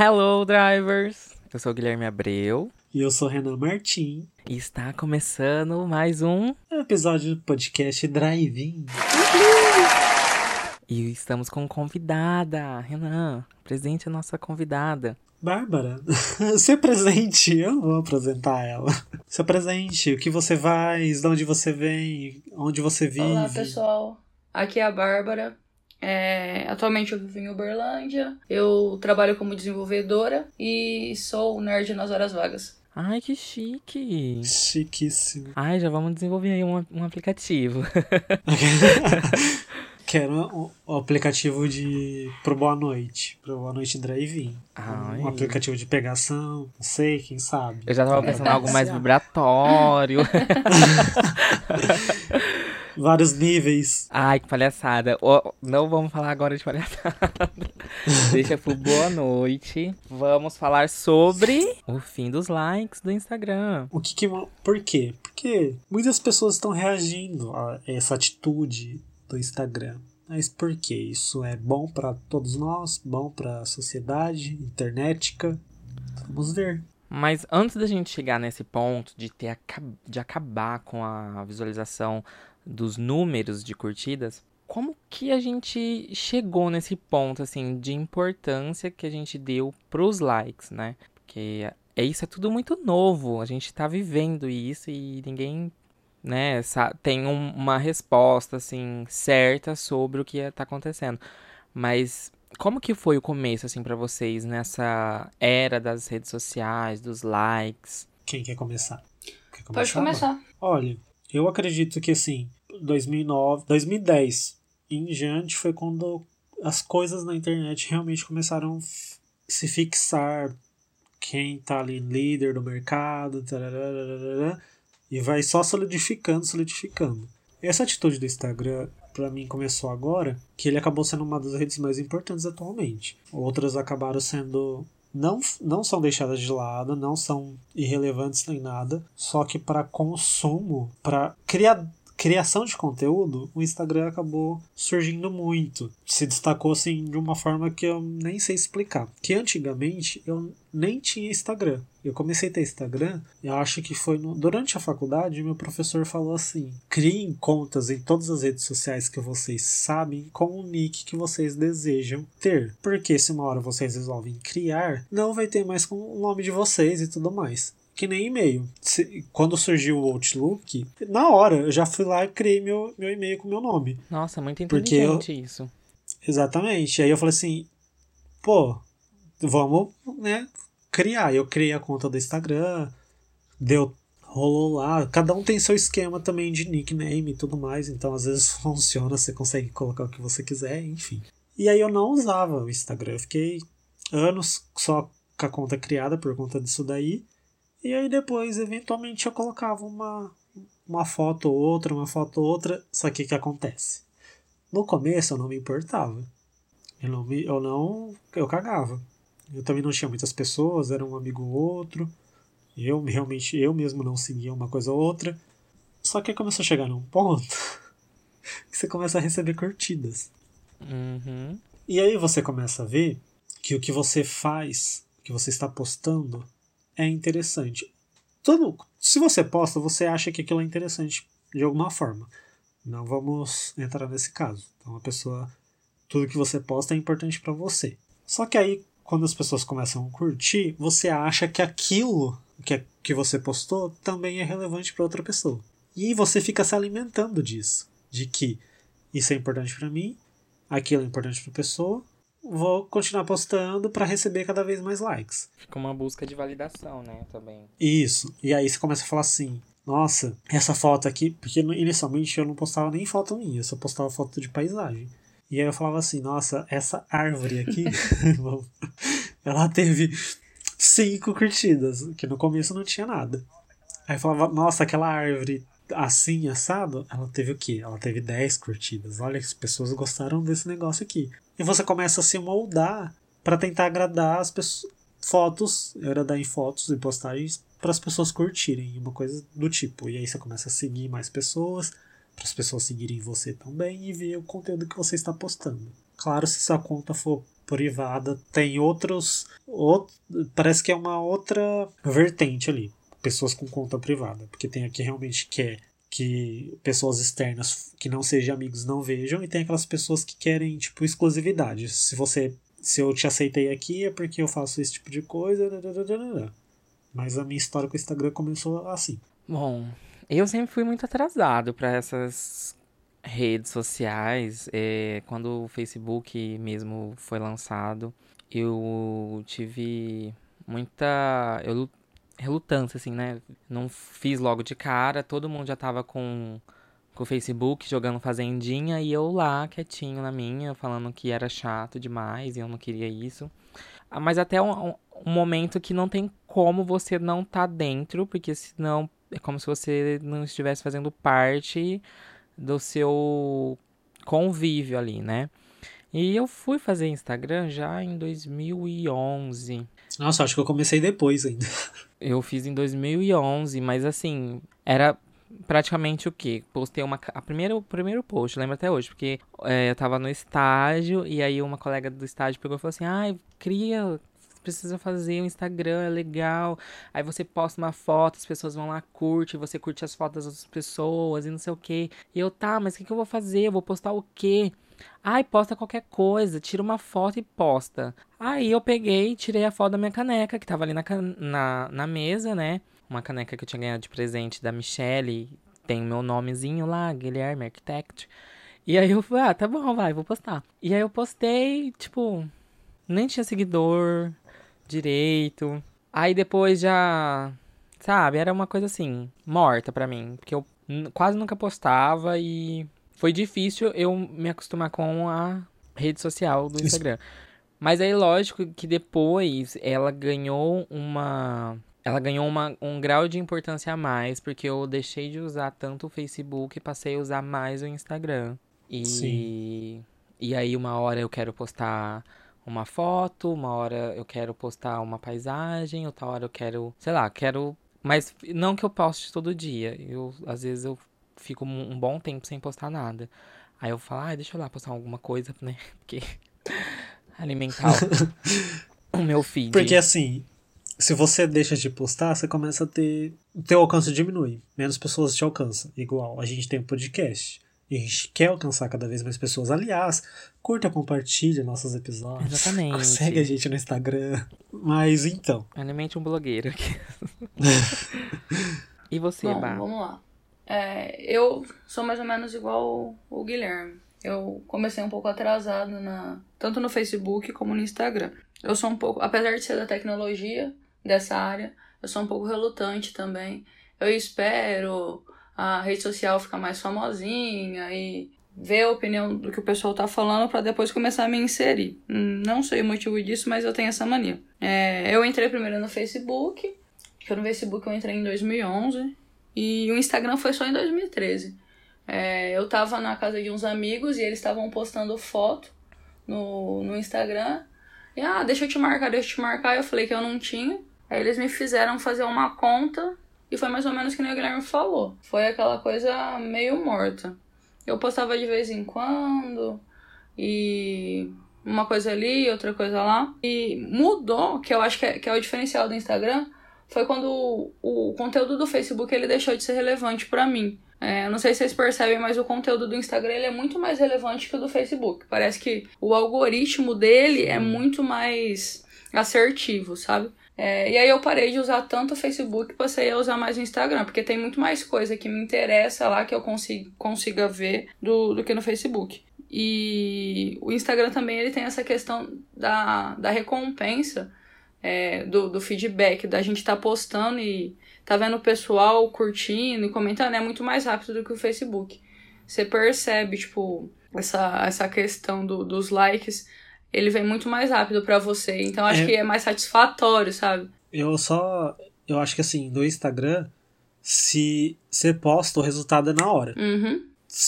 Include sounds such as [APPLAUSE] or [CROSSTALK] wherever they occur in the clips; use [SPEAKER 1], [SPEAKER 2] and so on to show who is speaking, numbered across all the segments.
[SPEAKER 1] Hello, drivers! Eu sou o Guilherme Abreu
[SPEAKER 2] E eu sou Renan Martim.
[SPEAKER 1] e está começando mais um.
[SPEAKER 2] Episódio do podcast Drive-In.
[SPEAKER 1] E estamos com convidada, Renan. Presente a nossa convidada.
[SPEAKER 2] Bárbara, [LAUGHS] se presente, eu não vou apresentar ela. Se presente, o que você faz, de onde você vem, onde você vive.
[SPEAKER 3] Olá, pessoal. Aqui é a Bárbara. É, atualmente eu vivo em Uberlândia. Eu trabalho como desenvolvedora e sou nerd nas horas vagas.
[SPEAKER 1] Ai, que chique!
[SPEAKER 2] Chiquíssimo.
[SPEAKER 1] Ai, já vamos desenvolver aí um, um aplicativo. [LAUGHS]
[SPEAKER 2] Quero um, um aplicativo de pro Boa Noite. Pro Boa Noite Drive-In. Um aplicativo de pegação, não sei, quem sabe.
[SPEAKER 1] Eu já tava pensando em algo mais vibratório. [LAUGHS]
[SPEAKER 2] Vários níveis.
[SPEAKER 1] Ai, que palhaçada. Ó, não vamos falar agora de palhaçada. [LAUGHS] Deixa pro boa noite. Vamos falar sobre o fim dos likes do Instagram.
[SPEAKER 2] O que que. Por quê? Porque muitas pessoas estão reagindo a essa atitude do Instagram. Mas por quê? Isso é bom para todos nós, bom para a sociedade internetica. Vamos ver.
[SPEAKER 1] Mas antes da gente chegar nesse ponto de ter de acabar com a visualização dos números de curtidas, como que a gente chegou nesse ponto assim de importância que a gente deu pros likes, né? Porque é isso é tudo muito novo, a gente tá vivendo isso e ninguém, né, tem um- uma resposta assim certa sobre o que tá acontecendo. Mas como que foi o começo, assim, pra vocês nessa era das redes sociais, dos likes?
[SPEAKER 2] Quem quer começar? Quer
[SPEAKER 3] Pode começar.
[SPEAKER 2] Olha, eu acredito que assim, 2009, 2010 em diante foi quando as coisas na internet realmente começaram a se fixar. Quem tá ali líder do mercado, e vai só solidificando, solidificando. Essa atitude do Instagram, pra mim, começou agora, que ele acabou sendo uma das redes mais importantes atualmente. Outras acabaram sendo não, não são deixadas de lado, não são irrelevantes nem nada, só que para consumo, para cria, criação de conteúdo, o Instagram acabou surgindo muito. Se destacou assim de uma forma que eu nem sei explicar. Que antigamente eu nem tinha Instagram. Eu comecei a ter Instagram, eu acho que foi no- durante a faculdade, meu professor falou assim: criem contas em todas as redes sociais que vocês sabem com o nick que vocês desejam ter. Porque se uma hora vocês resolvem criar, não vai ter mais com o nome de vocês e tudo mais. Que nem e-mail. Quando surgiu o Outlook, na hora eu já fui lá e criei meu, meu e-mail com meu nome.
[SPEAKER 1] Nossa, muito
[SPEAKER 2] Porque eu-
[SPEAKER 1] inteligente isso.
[SPEAKER 2] Exatamente. Aí eu falei assim, pô, vamos, né, criar. Eu criei a conta do Instagram, deu, rolou lá. Cada um tem seu esquema também de nickname e tudo mais, então às vezes [LAUGHS] funciona, você consegue colocar o que você quiser, enfim. E aí eu não usava o Instagram, eu fiquei anos só com a conta criada por conta disso daí. E aí depois, eventualmente, eu colocava uma, uma foto ou outra, uma foto ou outra. Só que o que acontece? No começo eu não me importava. Eu não, me, eu não. Eu cagava. Eu também não tinha muitas pessoas, era um amigo ou outro. Eu realmente, eu mesmo não seguia uma coisa ou outra. Só que começou a chegar num ponto [LAUGHS] que você começa a receber curtidas.
[SPEAKER 1] Uhum.
[SPEAKER 2] E aí você começa a ver que o que você faz, o que você está postando, é interessante. Tudo, se você posta, você acha que aquilo é interessante de alguma forma. Não vamos entrar nesse caso. Então a pessoa, tudo que você posta é importante para você. Só que aí, quando as pessoas começam a curtir, você acha que aquilo que, é- que você postou também é relevante para outra pessoa. E você fica se alimentando disso, de que isso é importante para mim, aquilo é importante para a pessoa, vou continuar postando para receber cada vez mais likes.
[SPEAKER 1] Fica uma busca de validação, né, também.
[SPEAKER 2] Isso. E aí você começa a falar assim: nossa, essa foto aqui, porque inicialmente eu não postava nem foto minha, eu só postava foto de paisagem. E aí eu falava assim: nossa, essa árvore aqui, [LAUGHS] [LAUGHS] ela teve cinco curtidas, que no começo não tinha nada. Aí eu falava: nossa, aquela árvore assim, assado, ela teve o quê? Ela teve 10 curtidas. Olha, as pessoas gostaram desse negócio aqui. E você começa a se moldar para tentar agradar as pessoas. Fotos, agradar em fotos e postagens para as pessoas curtirem, uma coisa do tipo. E aí você começa a seguir mais pessoas, para as pessoas seguirem você também e ver o conteúdo que você está postando. Claro, se sua conta for privada tem outros. Outro, parece que é uma outra vertente ali. Pessoas com conta privada. Porque tem aqui realmente que é que pessoas externas que não sejam amigos não vejam, e tem aquelas pessoas que querem, tipo, exclusividade. Se você. Se eu te aceitei aqui é porque eu faço esse tipo de coisa. Mas a minha história com o Instagram começou assim.
[SPEAKER 1] Bom, eu sempre fui muito atrasado para essas redes sociais. É, quando o Facebook mesmo foi lançado, eu tive muita eu, relutância, assim, né? Não fiz logo de cara, todo mundo já tava com, com o Facebook jogando Fazendinha e eu lá, quietinho na minha, falando que era chato demais e eu não queria isso. Ah, mas até um, um momento que não tem como você não tá dentro, porque senão é como se você não estivesse fazendo parte do seu convívio ali, né? E eu fui fazer Instagram já em 2011.
[SPEAKER 2] Nossa, acho que eu comecei depois ainda. [LAUGHS]
[SPEAKER 1] Eu fiz em 2011, mas assim, era praticamente o quê? Postei uma. A primeira, o primeiro post, lembro até hoje, porque é, eu tava no estágio e aí uma colega do estágio pegou e falou assim: ai, ah, cria precisa fazer um Instagram, é legal. Aí você posta uma foto, as pessoas vão lá, curte, você curte as fotos das outras pessoas e não sei o que. E eu, tá, mas o que, que eu vou fazer? Eu vou postar o quê? Ai, posta qualquer coisa, tira uma foto e posta. Aí eu peguei, tirei a foto da minha caneca, que tava ali na, na, na mesa, né? Uma caneca que eu tinha ganhado de presente da Michelle. Tem meu nomezinho lá, Guilherme Architect. E aí eu falei, ah, tá bom, vai, vou postar. E aí eu postei, tipo, nem tinha seguidor, direito. Aí depois já, sabe, era uma coisa assim, morta pra mim, porque eu quase nunca postava e foi difícil eu me acostumar com a rede social do Instagram. Isso. Mas aí, lógico que depois ela ganhou uma. Ela ganhou uma, um grau de importância a mais, porque eu deixei de usar tanto o Facebook e passei a usar mais o Instagram. E, Sim. e aí, uma hora eu quero postar uma foto, uma hora eu quero postar uma paisagem, outra hora eu quero, sei lá, quero. Mas não que eu poste todo dia. Eu, às vezes eu fico um bom tempo sem postar nada. Aí eu falo, ah, deixa eu lá postar alguma coisa, [LAUGHS] né? Porque. [LAUGHS] alimentar [LAUGHS] o meu feed.
[SPEAKER 2] Porque assim, se você deixa de postar, você começa a ter. O teu alcance diminui. Menos pessoas te alcançam. Igual a gente tem um podcast. E a gente quer alcançar cada vez mais pessoas. Aliás, curta, compartilha nossos episódios.
[SPEAKER 1] Exatamente.
[SPEAKER 2] Segue a gente no Instagram. Mas então.
[SPEAKER 1] Alimente um blogueiro aqui. e você,
[SPEAKER 3] Bom, Vamos lá. É, eu sou mais ou menos igual o, Guilherme. Eu comecei um pouco atrasado na, tanto no Facebook como no Instagram. Eu sou um pouco, apesar de ser da tecnologia dessa área, eu sou um pouco relutante também. Eu espero a rede social ficar mais famosinha e ver a opinião do que o pessoal tá falando para depois começar a me inserir. Não sei o motivo disso, mas eu tenho essa mania. É, eu entrei primeiro no Facebook, que no Facebook eu entrei em 2011 e o Instagram foi só em 2013. É, eu tava na casa de uns amigos e eles estavam postando foto no, no Instagram. E ah, deixa eu te marcar, deixa eu te marcar. Eu falei que eu não tinha. Aí eles me fizeram fazer uma conta e foi mais ou menos que nem o Guilherme falou. Foi aquela coisa meio morta. Eu postava de vez em quando e uma coisa ali, outra coisa lá. E mudou, que eu acho que é, que é o diferencial do Instagram, foi quando o, o conteúdo do Facebook ele deixou de ser relevante para mim. É, não sei se vocês percebem, mas o conteúdo do Instagram ele é muito mais relevante que o do Facebook. Parece que o algoritmo dele é muito mais assertivo, sabe? É, e aí eu parei de usar tanto o Facebook e passei a usar mais o Instagram, porque tem muito mais coisa que me interessa lá que eu consigo, consiga ver do, do que no Facebook. E o Instagram também ele tem essa questão da, da recompensa, é, do, do feedback, da gente estar tá postando e tá vendo o pessoal curtindo e comentando, é muito mais rápido do que o Facebook. Você percebe, tipo, essa, essa questão do, dos likes ele vem muito mais rápido para você. Então acho é... que é mais satisfatório, sabe?
[SPEAKER 2] Eu só. Eu acho que assim, no Instagram, se você posta, o resultado é na hora.
[SPEAKER 3] Uhum.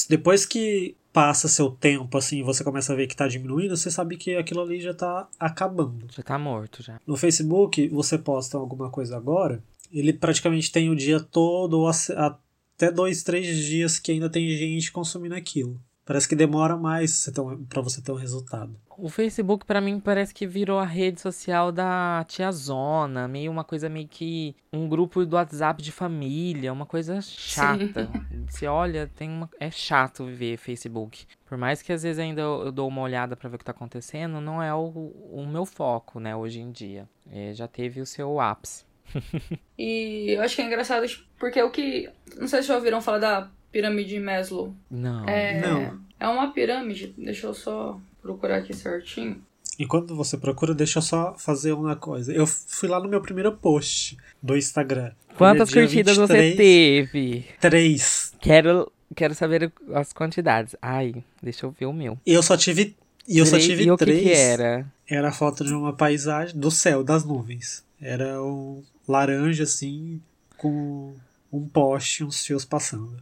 [SPEAKER 2] Depois que passa seu tempo, assim, você começa a ver que tá diminuindo, você sabe que aquilo ali já tá acabando.
[SPEAKER 1] Já tá morto, já.
[SPEAKER 2] No Facebook, você posta alguma coisa agora, ele praticamente tem o dia todo, ou até dois, três dias que ainda tem gente consumindo aquilo Parece que demora mais para você ter um resultado.
[SPEAKER 1] O Facebook, para mim, parece que virou a rede social da tiazona, meio uma coisa meio que um grupo do WhatsApp de família, uma coisa chata. Sim. [LAUGHS] Você olha, tem uma... é chato viver Facebook. Por mais que às vezes ainda eu dou uma olhada para ver o que tá acontecendo, não é o, o meu foco, né, hoje em dia. É, já teve o seu ápice. [LAUGHS]
[SPEAKER 3] e eu acho que é engraçado porque o que. Não sei se já ouviram falar da pirâmide de Maslow.
[SPEAKER 1] Não.
[SPEAKER 3] É,
[SPEAKER 2] não.
[SPEAKER 3] É uma pirâmide, deixa eu só procurar aqui certinho.
[SPEAKER 2] Enquanto você procura, deixa eu só fazer uma coisa. Eu fui lá no meu primeiro post do Instagram.
[SPEAKER 1] Quantas curtidas 23, você teve?
[SPEAKER 2] Três.
[SPEAKER 1] Quero, quero saber as quantidades. Ai, deixa eu ver o meu.
[SPEAKER 2] Eu só tive. E eu três, só tive
[SPEAKER 1] e
[SPEAKER 2] três.
[SPEAKER 1] O que, que era?
[SPEAKER 2] Era a foto de uma paisagem do céu, das nuvens. Era um laranja assim, com um poste, uns fios passando.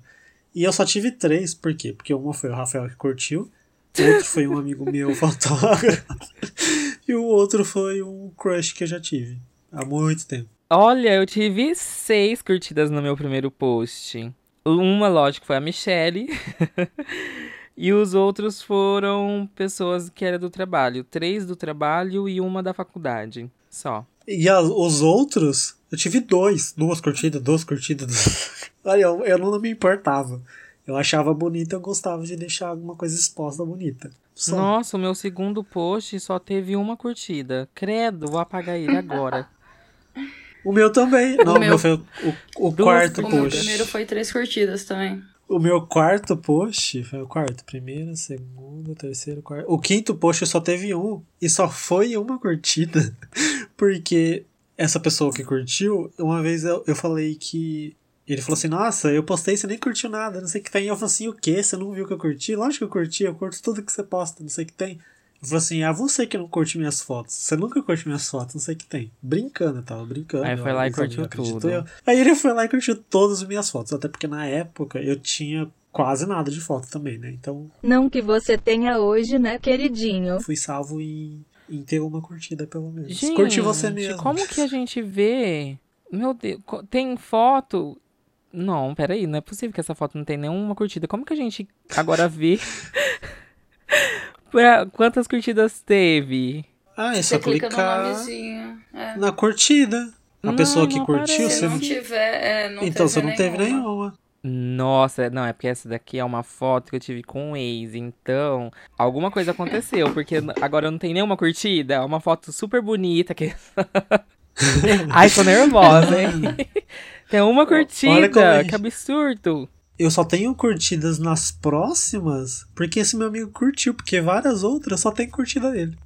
[SPEAKER 2] E eu só tive três, por quê? Porque uma foi o Rafael que curtiu, outro foi um amigo meu [LAUGHS] fotógrafo, e o outro foi um crush que eu já tive há muito tempo.
[SPEAKER 1] Olha, eu tive seis curtidas no meu primeiro post. Uma, lógico, foi a Michelle. [LAUGHS] e os outros foram pessoas que eram do trabalho. Três do trabalho e uma da faculdade. Só.
[SPEAKER 2] E a, os outros, eu tive dois. Duas curtidas, duas curtidas. [LAUGHS] Olha, eu, eu não me importava. Eu achava bonita, eu gostava de deixar alguma coisa exposta bonita.
[SPEAKER 1] Só. Nossa, o meu segundo post só teve uma curtida. Credo, vou apagar ele agora. [LAUGHS]
[SPEAKER 2] o meu também. Não, o meu foi o, o, o quarto
[SPEAKER 3] o
[SPEAKER 2] post. O
[SPEAKER 3] meu primeiro foi três curtidas também.
[SPEAKER 2] O meu quarto post foi o quarto. Primeiro, segundo, terceiro, quarto. O quinto post só teve um. E só foi uma curtida. [LAUGHS] Porque essa pessoa que curtiu, uma vez eu, eu falei que. Ele falou assim: Nossa, eu postei, você nem curtiu nada, não sei o que tem. E eu falei assim: O que? Você não viu que eu curti? Lógico que eu curti, eu curto tudo que você posta, não sei o que tem. Eu falei assim: Ah, você que não curte minhas fotos. Você nunca curte minhas fotos, não sei o que tem. Brincando, eu tava brincando.
[SPEAKER 1] Aí foi lá e curtiu tudo. Eu.
[SPEAKER 2] Aí ele foi lá e curtiu todas as minhas fotos. Até porque na época eu tinha quase nada de foto também, né? Então.
[SPEAKER 4] Não que você tenha hoje, né, queridinho?
[SPEAKER 2] Fui salvo em em ter uma curtida, pelo menos.
[SPEAKER 1] Gente,
[SPEAKER 2] Curte você mesmo.
[SPEAKER 1] Como que a gente vê? Meu Deus, tem foto. Não, peraí, não é possível que essa foto não tenha nenhuma curtida. Como que a gente agora vê? [LAUGHS] pra quantas curtidas teve?
[SPEAKER 2] Ah, é só
[SPEAKER 3] você
[SPEAKER 2] clicar
[SPEAKER 3] é.
[SPEAKER 2] na curtida. A não, pessoa que curtiu,
[SPEAKER 3] Se não tiver, é, não
[SPEAKER 2] então você
[SPEAKER 3] não
[SPEAKER 2] nenhuma. teve nenhuma.
[SPEAKER 1] Nossa, não, é porque essa daqui é uma foto que eu tive com um ex, então alguma coisa aconteceu, porque agora eu não tenho nenhuma curtida, é uma foto super bonita que. [LAUGHS] Ai, tô nervosa, hein? [LAUGHS] Tem uma curtida, que absurdo.
[SPEAKER 2] Eu só tenho curtidas nas próximas porque esse meu amigo curtiu, porque várias outras só tem curtida dele.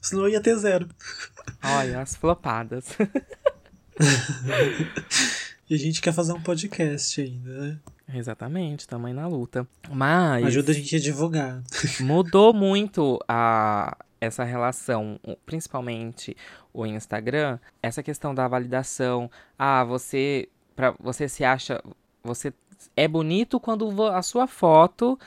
[SPEAKER 2] Senão eu ia ter zero.
[SPEAKER 1] Olha, as flopadas. [LAUGHS]
[SPEAKER 2] E a gente quer fazer um podcast ainda, né?
[SPEAKER 1] Exatamente, também na luta. Mas.
[SPEAKER 2] Ajuda a gente a divulgar. [LAUGHS]
[SPEAKER 1] Mudou muito a, essa relação, principalmente o Instagram, essa questão da validação. Ah, você. Pra, você se acha. Você é bonito quando a sua foto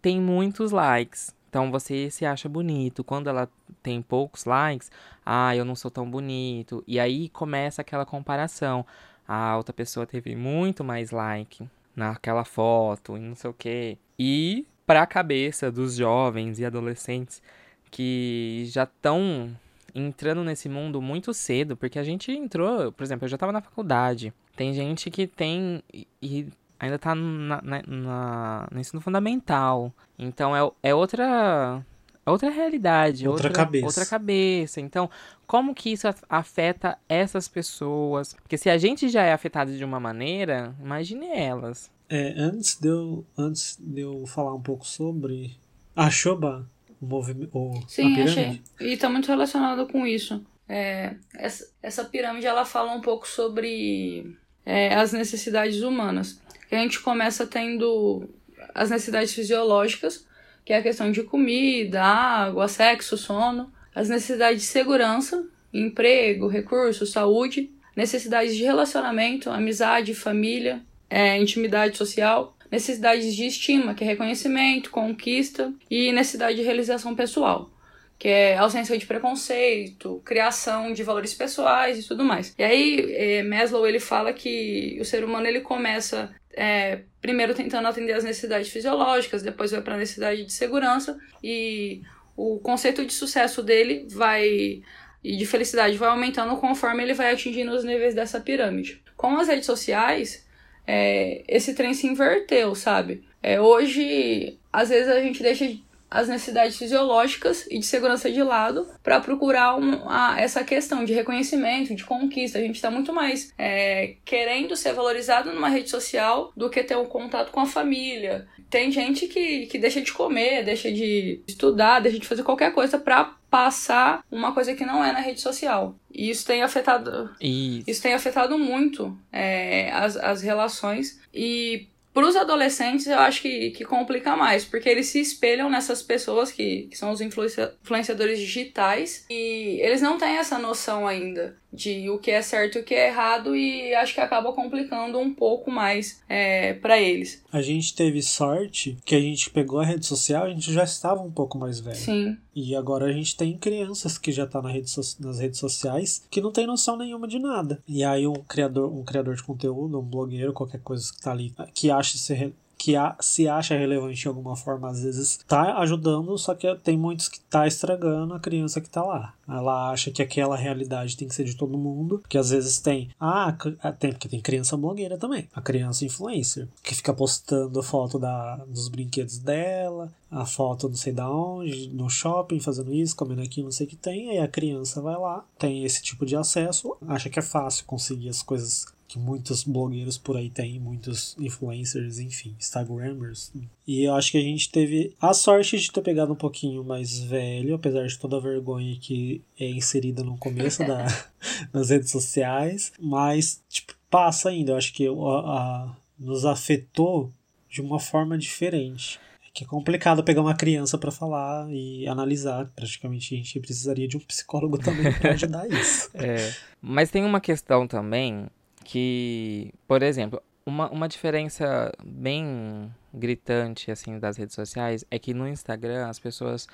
[SPEAKER 1] tem muitos likes. Então você se acha bonito. Quando ela tem poucos likes, ah, eu não sou tão bonito. E aí começa aquela comparação a outra pessoa teve muito mais like naquela foto e não sei o que. E para a cabeça dos jovens e adolescentes que já estão entrando nesse mundo muito cedo, porque a gente entrou, por exemplo, eu já estava na faculdade. Tem gente que tem e ainda está na, na, na, no ensino fundamental. Então é, é outra outra realidade, outra, outra, cabeça. Outra cabeça. Então, como que isso afeta essas pessoas? Porque se a gente já é afetado de uma maneira, imagine elas.
[SPEAKER 2] É, antes de eu, antes de eu falar um pouco sobre a Shoba, o movimento.
[SPEAKER 3] Sim, achei. E está muito relacionado com isso. É, essa, essa pirâmide ela fala um pouco sobre é, as necessidades humanas. A gente começa tendo as necessidades fisiológicas, que é a questão de comida, água, sexo, sono, as necessidades de segurança, emprego, recursos, saúde, necessidades de relacionamento, amizade, família, é, intimidade social, necessidades de estima, que é reconhecimento, conquista, e necessidade de realização pessoal, que é ausência de preconceito, criação de valores pessoais e tudo mais. E aí, é, Maslow ele fala que o ser humano ele começa é, primeiro tentando atender as necessidades fisiológicas, depois vai para a necessidade de segurança e o conceito de sucesso dele vai e de felicidade vai aumentando conforme ele vai atingindo os níveis dessa pirâmide. Com as redes sociais, é, esse trem se inverteu, sabe? É, hoje, às vezes a gente deixa as necessidades fisiológicas e de segurança de lado para procurar um, a, essa questão de reconhecimento, de conquista. A gente está muito mais é, querendo ser valorizado numa rede social do que ter um contato com a família. Tem gente que, que deixa de comer, deixa de estudar, deixa de fazer qualquer coisa para passar uma coisa que não é na rede social. E isso tem afetado.
[SPEAKER 1] Isso.
[SPEAKER 3] Isso tem afetado muito é, as, as relações. E para os adolescentes, eu acho que, que complica mais, porque eles se espelham nessas pessoas que, que são os influencia influenciadores digitais e eles não têm essa noção ainda de o que é certo e o que é errado e acho que acaba complicando um pouco mais é, para eles.
[SPEAKER 2] A gente teve sorte que a gente pegou a rede social, a gente já estava um pouco mais velho.
[SPEAKER 3] Sim.
[SPEAKER 2] E agora a gente tem crianças que já tá na rede so nas redes sociais que não tem noção nenhuma de nada. E aí um criador, um criador de conteúdo, um blogueiro, qualquer coisa que tá ali, que acha ser que a, se acha relevante de alguma forma, às vezes tá ajudando, só que tem muitos que tá estragando a criança que tá lá. Ela acha que aquela realidade tem que ser de todo mundo, que às vezes tem. Ah, tem, porque tem criança blogueira também. A criança influencer, que fica postando foto da, dos brinquedos dela, a foto não sei da onde, no shopping, fazendo isso, comendo aqui, não sei o que tem. Aí a criança vai lá, tem esse tipo de acesso, acha que é fácil conseguir as coisas que muitos blogueiros por aí têm, muitos influencers, enfim, Instagrammers. E eu acho que a gente teve a sorte de ter pegado um pouquinho mais velho, apesar de toda a vergonha que é inserida no começo da, [LAUGHS] das redes sociais, mas tipo, passa ainda. Eu acho que a, a, nos afetou de uma forma diferente é que é complicado pegar uma criança para falar e analisar. Praticamente a gente precisaria de um psicólogo também para [LAUGHS] ajudar isso.
[SPEAKER 1] É, mas tem uma questão também que, por exemplo, uma, uma diferença bem gritante assim das redes sociais é que no Instagram as pessoas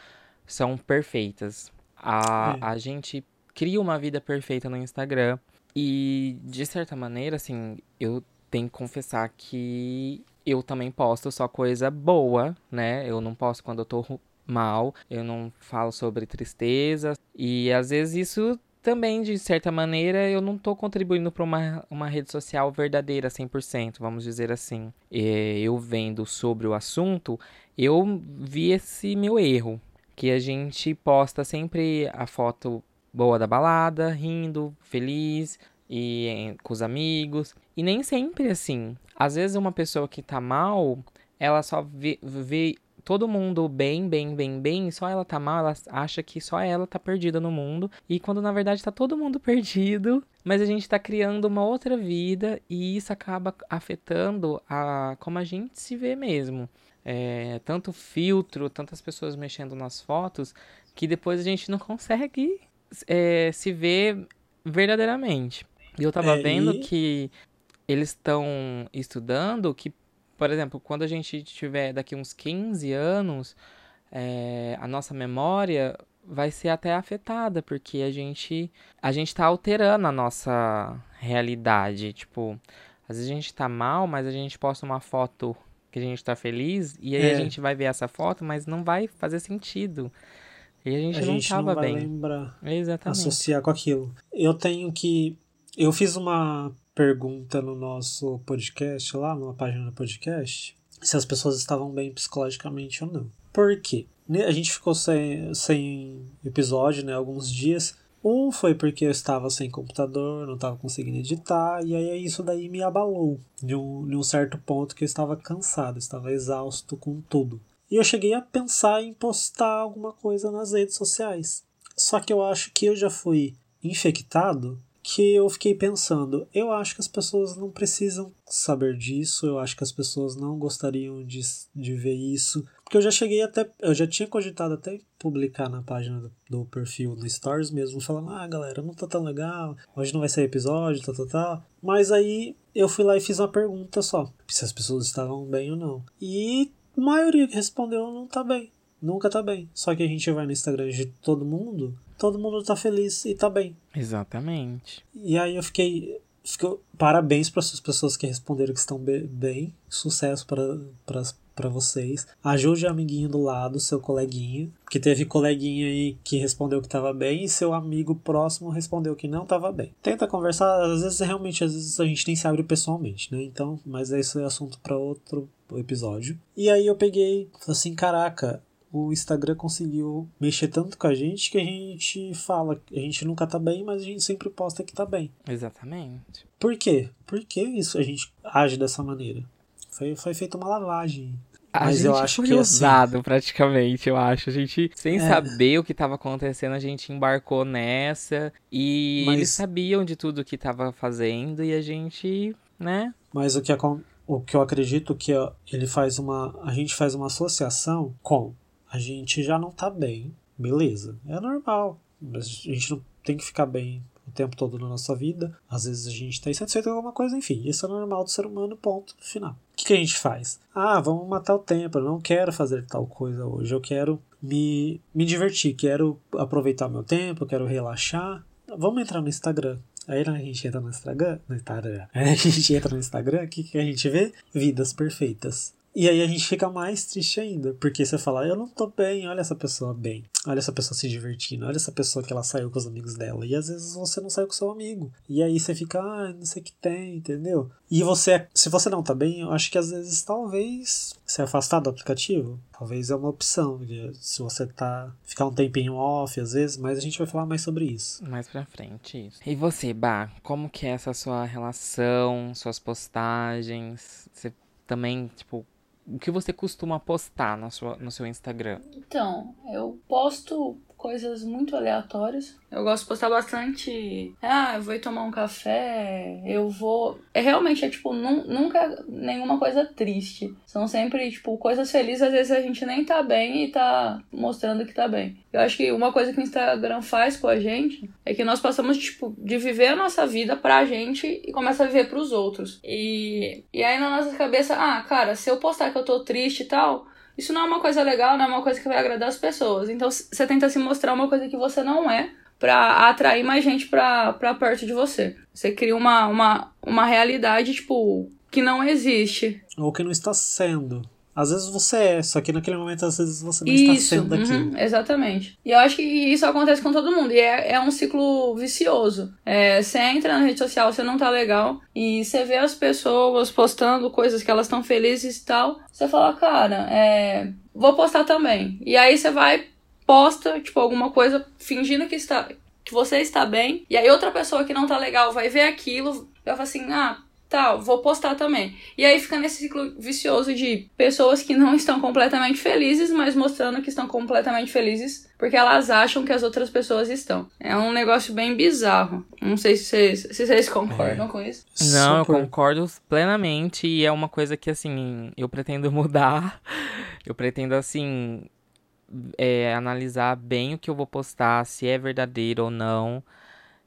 [SPEAKER 1] são perfeitas. A, é. a gente cria uma vida perfeita no Instagram e de certa maneira assim, eu tenho que confessar que eu também posto só coisa boa, né? Eu não posto quando eu tô mal, eu não falo sobre tristeza e às vezes isso também, de certa maneira, eu não estou contribuindo para uma, uma rede social verdadeira 100%, vamos dizer assim. Eu vendo sobre o assunto, eu vi esse meu erro, que a gente posta sempre a foto boa da balada, rindo, feliz e com os amigos. E nem sempre assim. Às vezes uma pessoa que tá mal, ela só vê, vê todo mundo bem, bem, bem, bem, só ela tá mal, ela acha que só ela tá perdida no mundo, e quando na verdade tá todo mundo [LAUGHS] perdido, mas a gente tá criando uma outra vida e isso acaba afetando a como a gente se vê mesmo. É, tanto filtro, tantas pessoas mexendo nas fotos, que depois a gente não consegue é, se ver verdadeiramente. E eu tava é, vendo e... que eles estão estudando que por exemplo, quando a gente tiver daqui uns 15 anos, é, a nossa memória vai ser até afetada, porque a gente a gente tá alterando a nossa realidade, tipo, às vezes a gente tá mal, mas a gente posta uma foto que a gente tá feliz e aí é. a gente vai ver essa foto, mas não vai fazer sentido. E a gente
[SPEAKER 2] a
[SPEAKER 1] não
[SPEAKER 2] gente
[SPEAKER 1] tava
[SPEAKER 2] não vai
[SPEAKER 1] bem.
[SPEAKER 2] lembrar,
[SPEAKER 1] Exatamente.
[SPEAKER 2] associar com aquilo. Eu tenho que eu fiz uma pergunta no nosso podcast, lá numa página do podcast, se as pessoas estavam bem psicologicamente ou não. Por quê? A gente ficou sem, sem episódio, né, alguns dias. Um foi porque eu estava sem computador, não estava conseguindo editar, e aí isso daí me abalou de um, de um certo ponto que eu estava cansado, estava exausto com tudo. E eu cheguei a pensar em postar alguma coisa nas redes sociais. Só que eu acho que eu já fui infectado que eu fiquei pensando, eu acho que as pessoas não precisam saber disso, eu acho que as pessoas não gostariam de, de ver isso, porque eu já cheguei até, eu já tinha cogitado até publicar na página do, do perfil no Stories mesmo, falando, ah galera, não tá tão legal, hoje não vai sair episódio, tal, tal, tal, mas aí eu fui lá e fiz uma pergunta só, se as pessoas estavam bem ou não, e a maioria que respondeu não tá bem, nunca tá bem, só que a gente vai no Instagram de todo mundo todo mundo tá feliz e tá bem.
[SPEAKER 1] Exatamente.
[SPEAKER 2] E aí eu fiquei. Fico, parabéns para as pessoas que responderam que estão bem. bem. Sucesso para vocês. Ajude o amiguinho do lado, seu coleguinha. Que teve coleguinha aí que respondeu que estava bem e seu amigo próximo respondeu que não estava bem. Tenta conversar, às vezes realmente, às vezes a gente nem se abre pessoalmente, né? Então, mas isso é assunto para outro episódio. E aí eu peguei, falei assim, caraca, o Instagram conseguiu mexer tanto com a gente que a gente fala, a gente nunca tá bem, mas a gente sempre posta que tá bem.
[SPEAKER 1] Exatamente.
[SPEAKER 2] Por quê? Por que isso a gente age dessa maneira? Foi, foi feita uma lavagem.
[SPEAKER 1] A
[SPEAKER 2] mas
[SPEAKER 1] gente
[SPEAKER 2] eu acho
[SPEAKER 1] foi
[SPEAKER 2] que assim,
[SPEAKER 1] usado praticamente, eu acho. A gente, sem
[SPEAKER 2] É.
[SPEAKER 1] saber o que estava acontecendo, a gente embarcou nessa. E
[SPEAKER 2] Mas-
[SPEAKER 1] eles sabiam de tudo que estava fazendo e a gente, né?
[SPEAKER 2] Mas o que, acon- o que eu acredito que ó, ele faz uma. A gente faz uma associação com a gente já não tá bem, beleza. É normal. Mas a gente não tem que ficar bem o tempo todo na nossa vida. Às vezes a gente tá insatisfeito com alguma coisa, enfim. Isso é normal do ser humano, ponto final. O que, que a gente faz? Ah, vamos matar o tempo. Eu não quero fazer tal coisa hoje. Eu quero me, me divertir, quero aproveitar meu tempo, quero relaxar. Vamos entrar no Instagram. Aí a gente entra no Instagram, no Instagram. Aí [LAUGHS] a gente entra no Instagram, o que, que a gente vê? Vidas perfeitas. E aí a gente fica mais triste ainda, porque você fala, eu não tô bem, olha essa pessoa bem, olha essa pessoa se divertindo, olha essa pessoa que ela saiu com os amigos dela. E às vezes você não saiu com seu amigo. E aí você fica, ah, não sei o que tem, entendeu? E você, se você não tá bem, eu acho que às vezes talvez se afastar do aplicativo, talvez é uma opção. Se você tá, ficar um tempinho off às vezes, mas a gente vai falar mais sobre isso.
[SPEAKER 1] Mais pra frente, isso. E você, Bah, como que é essa sua relação, suas postagens? Você também, tipo, o que você costuma postar na sua, no seu Instagram?
[SPEAKER 3] Então, eu posto coisas muito aleatórias. Eu gosto de postar bastante. Ah, eu vou tomar um café. Eu vou. É realmente, é tipo, nun- nunca nenhuma coisa triste. São sempre, tipo, coisas felizes. Às vezes a gente nem tá bem e tá mostrando que tá bem. Eu acho que uma coisa que o Instagram faz com a gente é que nós passamos, tipo, de viver a nossa vida pra gente e começa a viver pros outros. E, e aí na nossa cabeça, ah, cara, se eu postar que eu tô triste e tal, isso não é uma coisa legal, não é uma coisa que vai agradar as pessoas. Então você tenta se mostrar uma coisa que você não é pra atrair mais gente pra perto de você. Você cria uma, uma, uma realidade, tipo, que não existe.
[SPEAKER 2] Ou que não está sendo. Às vezes você é, só que naquele momento às vezes você não está
[SPEAKER 3] Isso,
[SPEAKER 2] sendo daquilo.
[SPEAKER 3] uhum, exatamente. E eu acho que isso acontece com todo mundo. E é, é um ciclo vicioso. É, você entra na rede social, você não tá legal. E você vê as pessoas postando coisas que elas estão felizes e tal. Você fala, cara, é, vou postar também. E aí você vai, posta, tipo, alguma coisa fingindo que está. Que você está bem, e aí outra pessoa que não tá legal vai ver aquilo, vai falar assim: ah, tá, vou postar também. E aí fica nesse ciclo vicioso de pessoas que não estão completamente felizes, mas mostrando que estão completamente felizes porque elas acham que as outras pessoas estão. É um negócio bem bizarro. Não sei se vocês, se vocês concordam com isso.
[SPEAKER 1] Não, eu
[SPEAKER 2] Super.
[SPEAKER 1] concordo plenamente e é uma coisa que, assim, eu pretendo [LAUGHS] mudar. Eu pretendo, assim, é, analisar bem o que eu vou postar, se é verdadeiro ou não.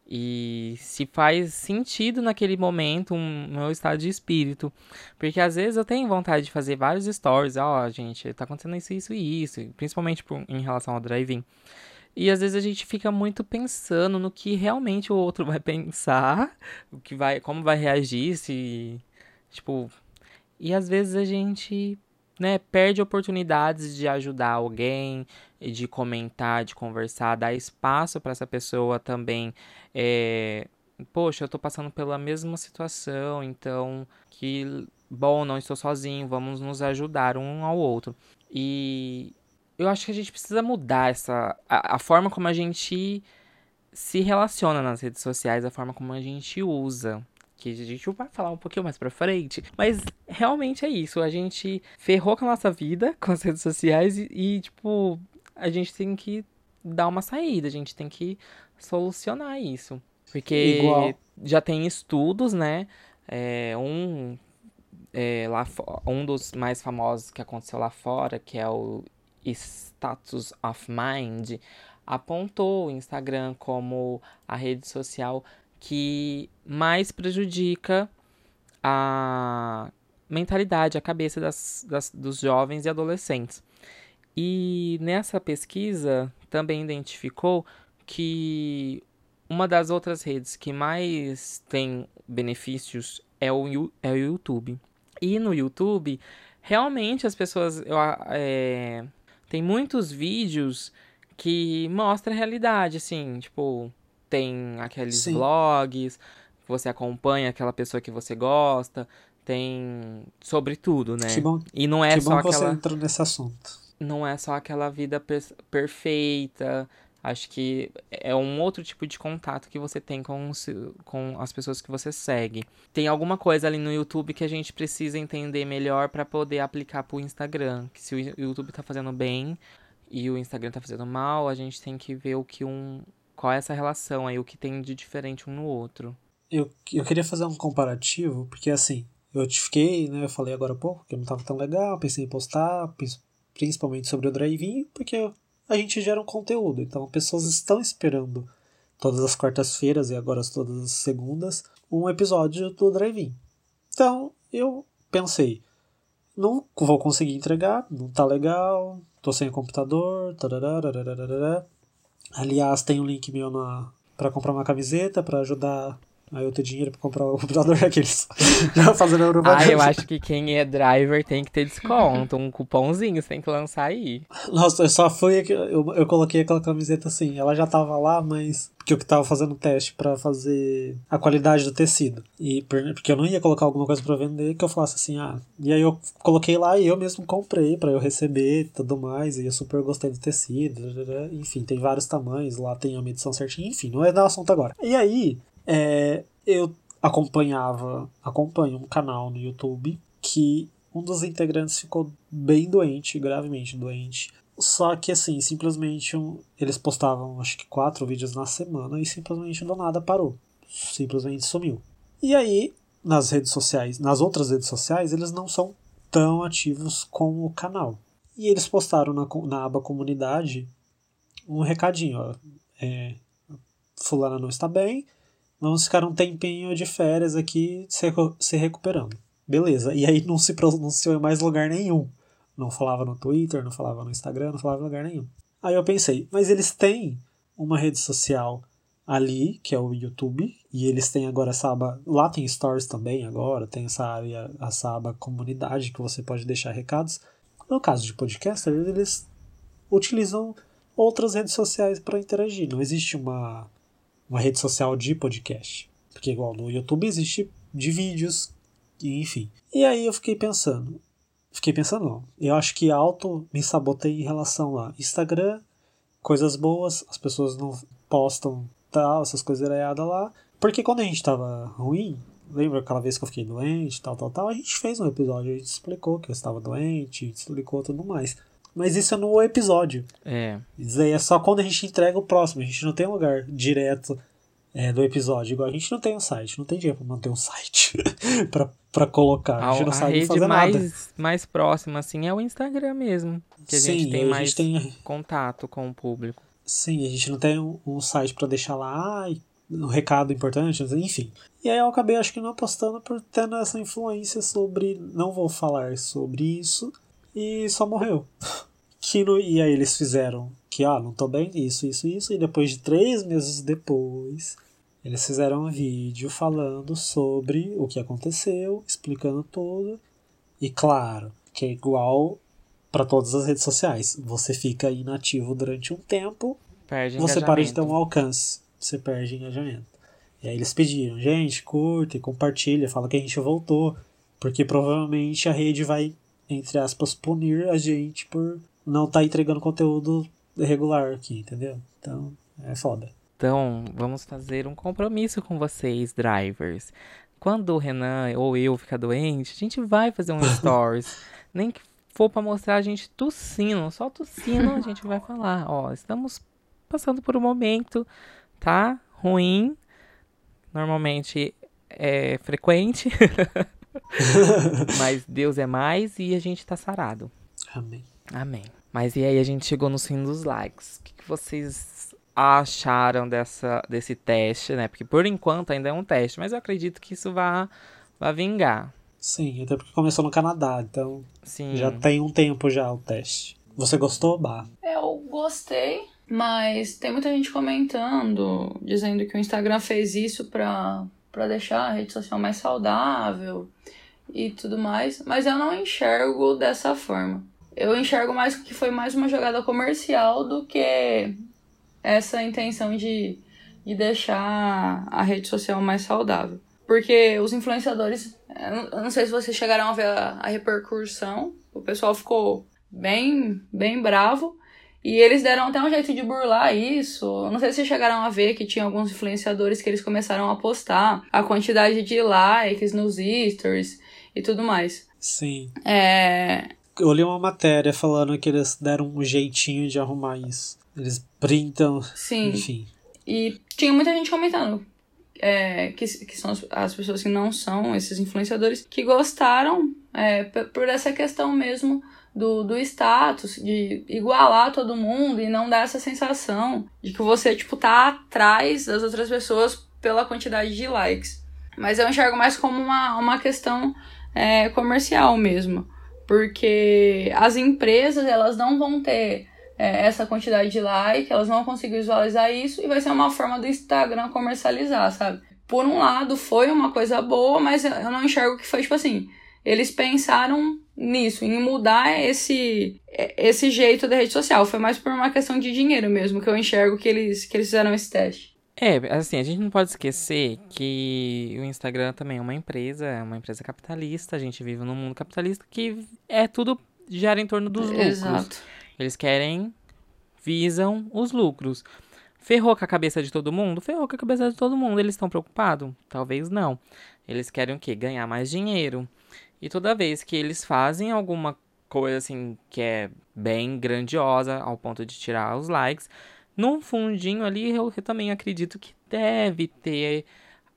[SPEAKER 1] E se faz sentido naquele momento um meu estado de espírito. Porque às vezes eu tenho vontade de fazer vários stories. Ó, gente, tá acontecendo isso, isso e isso. Principalmente por- em relação ao drive-in. E às vezes a gente fica muito pensando no que realmente o outro [LAUGHS] vai pensar, o que vai, como vai reagir, se, tipo, e às vezes a gente, né, perde oportunidades de ajudar alguém, de comentar, de conversar, dar espaço para essa pessoa também, é, poxa, eu tô passando pela mesma situação, então que bom, não estou sozinho, vamos nos ajudar um ao outro. E eu acho que a gente precisa mudar essa a, a forma como a gente se relaciona nas redes sociais, a forma como a gente usa. Que a gente vai falar um pouquinho mais pra frente. Mas realmente é isso. A gente ferrou com a nossa vida, [LAUGHS] com as redes sociais, e, e, tipo, a gente tem que dar uma saída, a gente tem que solucionar isso. Porque
[SPEAKER 2] Igual.
[SPEAKER 1] já tem estudos, né? É, um, é, lá, um dos mais famosos que aconteceu lá fora, que é o Status of Mind, apontou o Instagram como a rede social que mais prejudica a mentalidade, a cabeça das, das- dos jovens e adolescentes. E nessa pesquisa também identificou que uma das outras redes que mais tem benefícios é o, é o YouTube. E no YouTube, realmente as pessoas. É, tem muitos vídeos que mostram a realidade, assim, tipo, tem aqueles
[SPEAKER 2] Sim.
[SPEAKER 1] vlogs, você acompanha aquela pessoa que você gosta, tem sobre tudo, né?
[SPEAKER 2] Que bom,
[SPEAKER 1] E não é
[SPEAKER 2] que
[SPEAKER 1] só
[SPEAKER 2] bom que você
[SPEAKER 1] aquela
[SPEAKER 2] entrou nesse assunto.
[SPEAKER 1] Não é só aquela vida per- perfeita. Acho que é um outro tipo de contato que você tem com, os- com as pessoas que você segue. Tem alguma coisa ali no YouTube que a gente precisa entender melhor para poder aplicar pro Instagram. Que se o YouTube tá fazendo bem e o Instagram tá fazendo mal, a gente tem que ver o que um. Qual é essa relação aí, o que tem de diferente um no outro.
[SPEAKER 2] Eu, eu queria fazer um comparativo, porque assim, eu te fiquei, né? Eu falei agora há pouco que não tava tão legal, pensei em postar, principalmente sobre o drive porque a gente gera um conteúdo. Então, pessoas estão esperando todas as quartas-feiras e agora todas as segundas um episódio do drive Então, eu pensei, não vou conseguir entregar, não tá legal, tô sem computador, tararararararara. Aliás, tem um link meu na para comprar uma camiseta, para ajudar a eu ter dinheiro para comprar o [LAUGHS] computador daqueles. [LAUGHS] Já fazendo
[SPEAKER 1] Ah,
[SPEAKER 2] Eurobahn.
[SPEAKER 1] eu acho que quem é driver tem que ter desconto. Um cupomzinho você tem que lançar aí.
[SPEAKER 2] Nossa, eu só fui. Eu, eu coloquei aquela camiseta assim. Ela já tava lá, mas. Porque eu que tava fazendo teste pra fazer a qualidade do tecido. E por- porque eu não ia colocar alguma coisa pra vender que eu falasse assim, ah. E aí eu coloquei lá e eu mesmo comprei pra eu receber e tudo mais. E eu super gostei do tecido. Enfim, tem vários tamanhos. Lá tem a medição certinha. Enfim, não é dar assunto agora. E aí, é, eu acompanhava. Acompanho um canal no YouTube que um dos integrantes ficou bem doente, gravemente doente. Só que assim, simplesmente um- eles postavam acho que quatro vídeos na semana e simplesmente do nada parou. Simplesmente sumiu. E aí, nas redes sociais, nas outras redes sociais, eles não são tão ativos com o canal. E eles postaram na, na aba comunidade um recadinho, ó. É, fulana não está bem, vamos ficar um tempinho de férias aqui se, recu- se recuperando. Beleza. E aí não se pronunciou em mais lugar nenhum. Não falava no Twitter, não falava no Instagram, não falava em lugar nenhum. Aí eu pensei, mas eles têm uma rede social ali, que é o YouTube, e eles têm agora essa aba. Lá tem stories também agora, tem essa área, essa aba comunidade que você pode deixar recados. No caso de podcaster, eles utilizam outras redes sociais para interagir. Não existe uma, uma rede social de podcast. Porque igual no YouTube existe de vídeos, enfim. E aí eu fiquei pensando. Fiquei pensando, não. Eu acho que auto me sabotei em relação a Instagram, coisas boas, as pessoas não postam tal, essas coisas erradas lá. Porque quando a gente tava ruim, lembra aquela vez que eu fiquei doente, tal, tal, tal, a gente fez um episódio, a gente explicou que eu estava doente, explicou tudo mais. Mas isso é no episódio.
[SPEAKER 1] É.
[SPEAKER 2] Isso aí é só quando a gente entrega o próximo. A gente não tem um lugar direto é, do episódio. Igual a gente não tem um site, não tem dinheiro pra manter um [LAUGHS] site [LAUGHS] pra, pra colocar. A
[SPEAKER 1] A,
[SPEAKER 2] gente não
[SPEAKER 1] a
[SPEAKER 2] sabe
[SPEAKER 1] rede
[SPEAKER 2] fazer nada.
[SPEAKER 1] mais, mais próxima, assim, é o Instagram mesmo. Que a
[SPEAKER 2] Sim,
[SPEAKER 1] gente tem mais
[SPEAKER 2] gente tem,
[SPEAKER 1] contato com o público.
[SPEAKER 2] sim, a gente não tem um, um site pra deixar lá, ai, um recado importante, enfim. E aí eu acabei, acho que não apostando por tendo essa influência sobre. Não vou falar sobre isso. E só morreu. Que no, e aí eles fizeram que, ah, não tô bem, isso, isso, isso. E depois de três meses depois, eles fizeram um vídeo falando sobre o que aconteceu, explicando tudo. E claro, que é igual para todas as redes sociais. Você fica inativo durante um tempo,
[SPEAKER 1] Perde
[SPEAKER 2] você para de ter um alcance, você perde engajamento. E aí eles pediram, gente, curta e compartilha, fala que a gente voltou, porque provavelmente a rede vai, entre aspas, punir a gente por não estar entregando conteúdo regular aqui, entendeu? Então, é foda.
[SPEAKER 1] Então, vamos fazer um compromisso com vocês, drivers. Quando o Renan ou eu ficar doente, a gente vai fazer um [LAUGHS] stories. Nem que for pra mostrar a gente tossindo, só tossindo, a gente vai falar, ó, estamos passando por um momento, tá? Ruim. Normalmente é frequente. [LAUGHS] [LAUGHS] Mas Deus é mais e a gente tá sarado.
[SPEAKER 2] Amém.
[SPEAKER 1] Amém. Mas e aí a gente chegou no fim dos likes. O que, que vocês acharam dessa, desse teste, né? Porque por enquanto ainda é um teste, mas eu acredito que isso vai, vai vingar.
[SPEAKER 2] Sim, até porque começou no Canadá, então
[SPEAKER 1] Sim.
[SPEAKER 2] já tem um tempo já o teste. Você gostou, Bah?
[SPEAKER 3] Eu gostei. Mas tem muita gente comentando, dizendo que o Instagram fez isso pra, pra deixar a rede social mais saudável e tudo mais. Mas eu não enxergo dessa forma. Eu enxergo mais que foi mais uma jogada comercial do que essa intenção de, de deixar a rede social mais saudável. Porque os influenciadores, eu não sei se vocês chegaram a ver a, a repercussão, o pessoal ficou bem, bem bravo. E eles deram até um jeito de burlar isso. Não sei se chegaram a ver que tinha alguns influenciadores que eles começaram a postar a quantidade de likes nos stories e tudo mais.
[SPEAKER 2] Sim.
[SPEAKER 3] É.
[SPEAKER 2] Eu li uma matéria falando que eles deram um jeitinho de arrumar isso. Eles printam,
[SPEAKER 3] Sim.
[SPEAKER 2] enfim.
[SPEAKER 3] E tinha muita gente comentando. é, que, que são as, as pessoas que não são esses influenciadores, que gostaram é, por essa questão mesmo do, do status, de igualar todo mundo e não dar essa sensação de que você, tipo, tá atrás das outras pessoas pela quantidade de likes. Mas eu enxergo mais como uma, uma questão é, comercial mesmo. Porque as empresas, elas não vão ter é, essa quantidade de like, elas não vão conseguir visualizar isso e vai ser uma forma do Instagram comercializar, sabe? Por um lado, foi uma coisa boa, mas eu não enxergo que foi tipo assim. Eles pensaram nisso, em mudar esse, esse jeito da rede social. Foi mais por uma questão de dinheiro mesmo, que eu enxergo que eles, que eles fizeram esse teste.
[SPEAKER 1] É, assim, a gente não pode esquecer que o Instagram também é uma empresa, é uma empresa capitalista, a gente vive num mundo capitalista que é tudo gira em torno dos lucros.
[SPEAKER 3] Exato.
[SPEAKER 1] Eles querem, visam os lucros. Ferrou com a cabeça de todo mundo? Ferrou com a cabeça de todo mundo. Eles estão preocupados? Talvez não. Eles querem o quê? Ganhar mais dinheiro. E toda vez que eles fazem alguma coisa assim que é bem grandiosa ao ponto de tirar os likes, num fundinho ali eu, eu também acredito que deve ter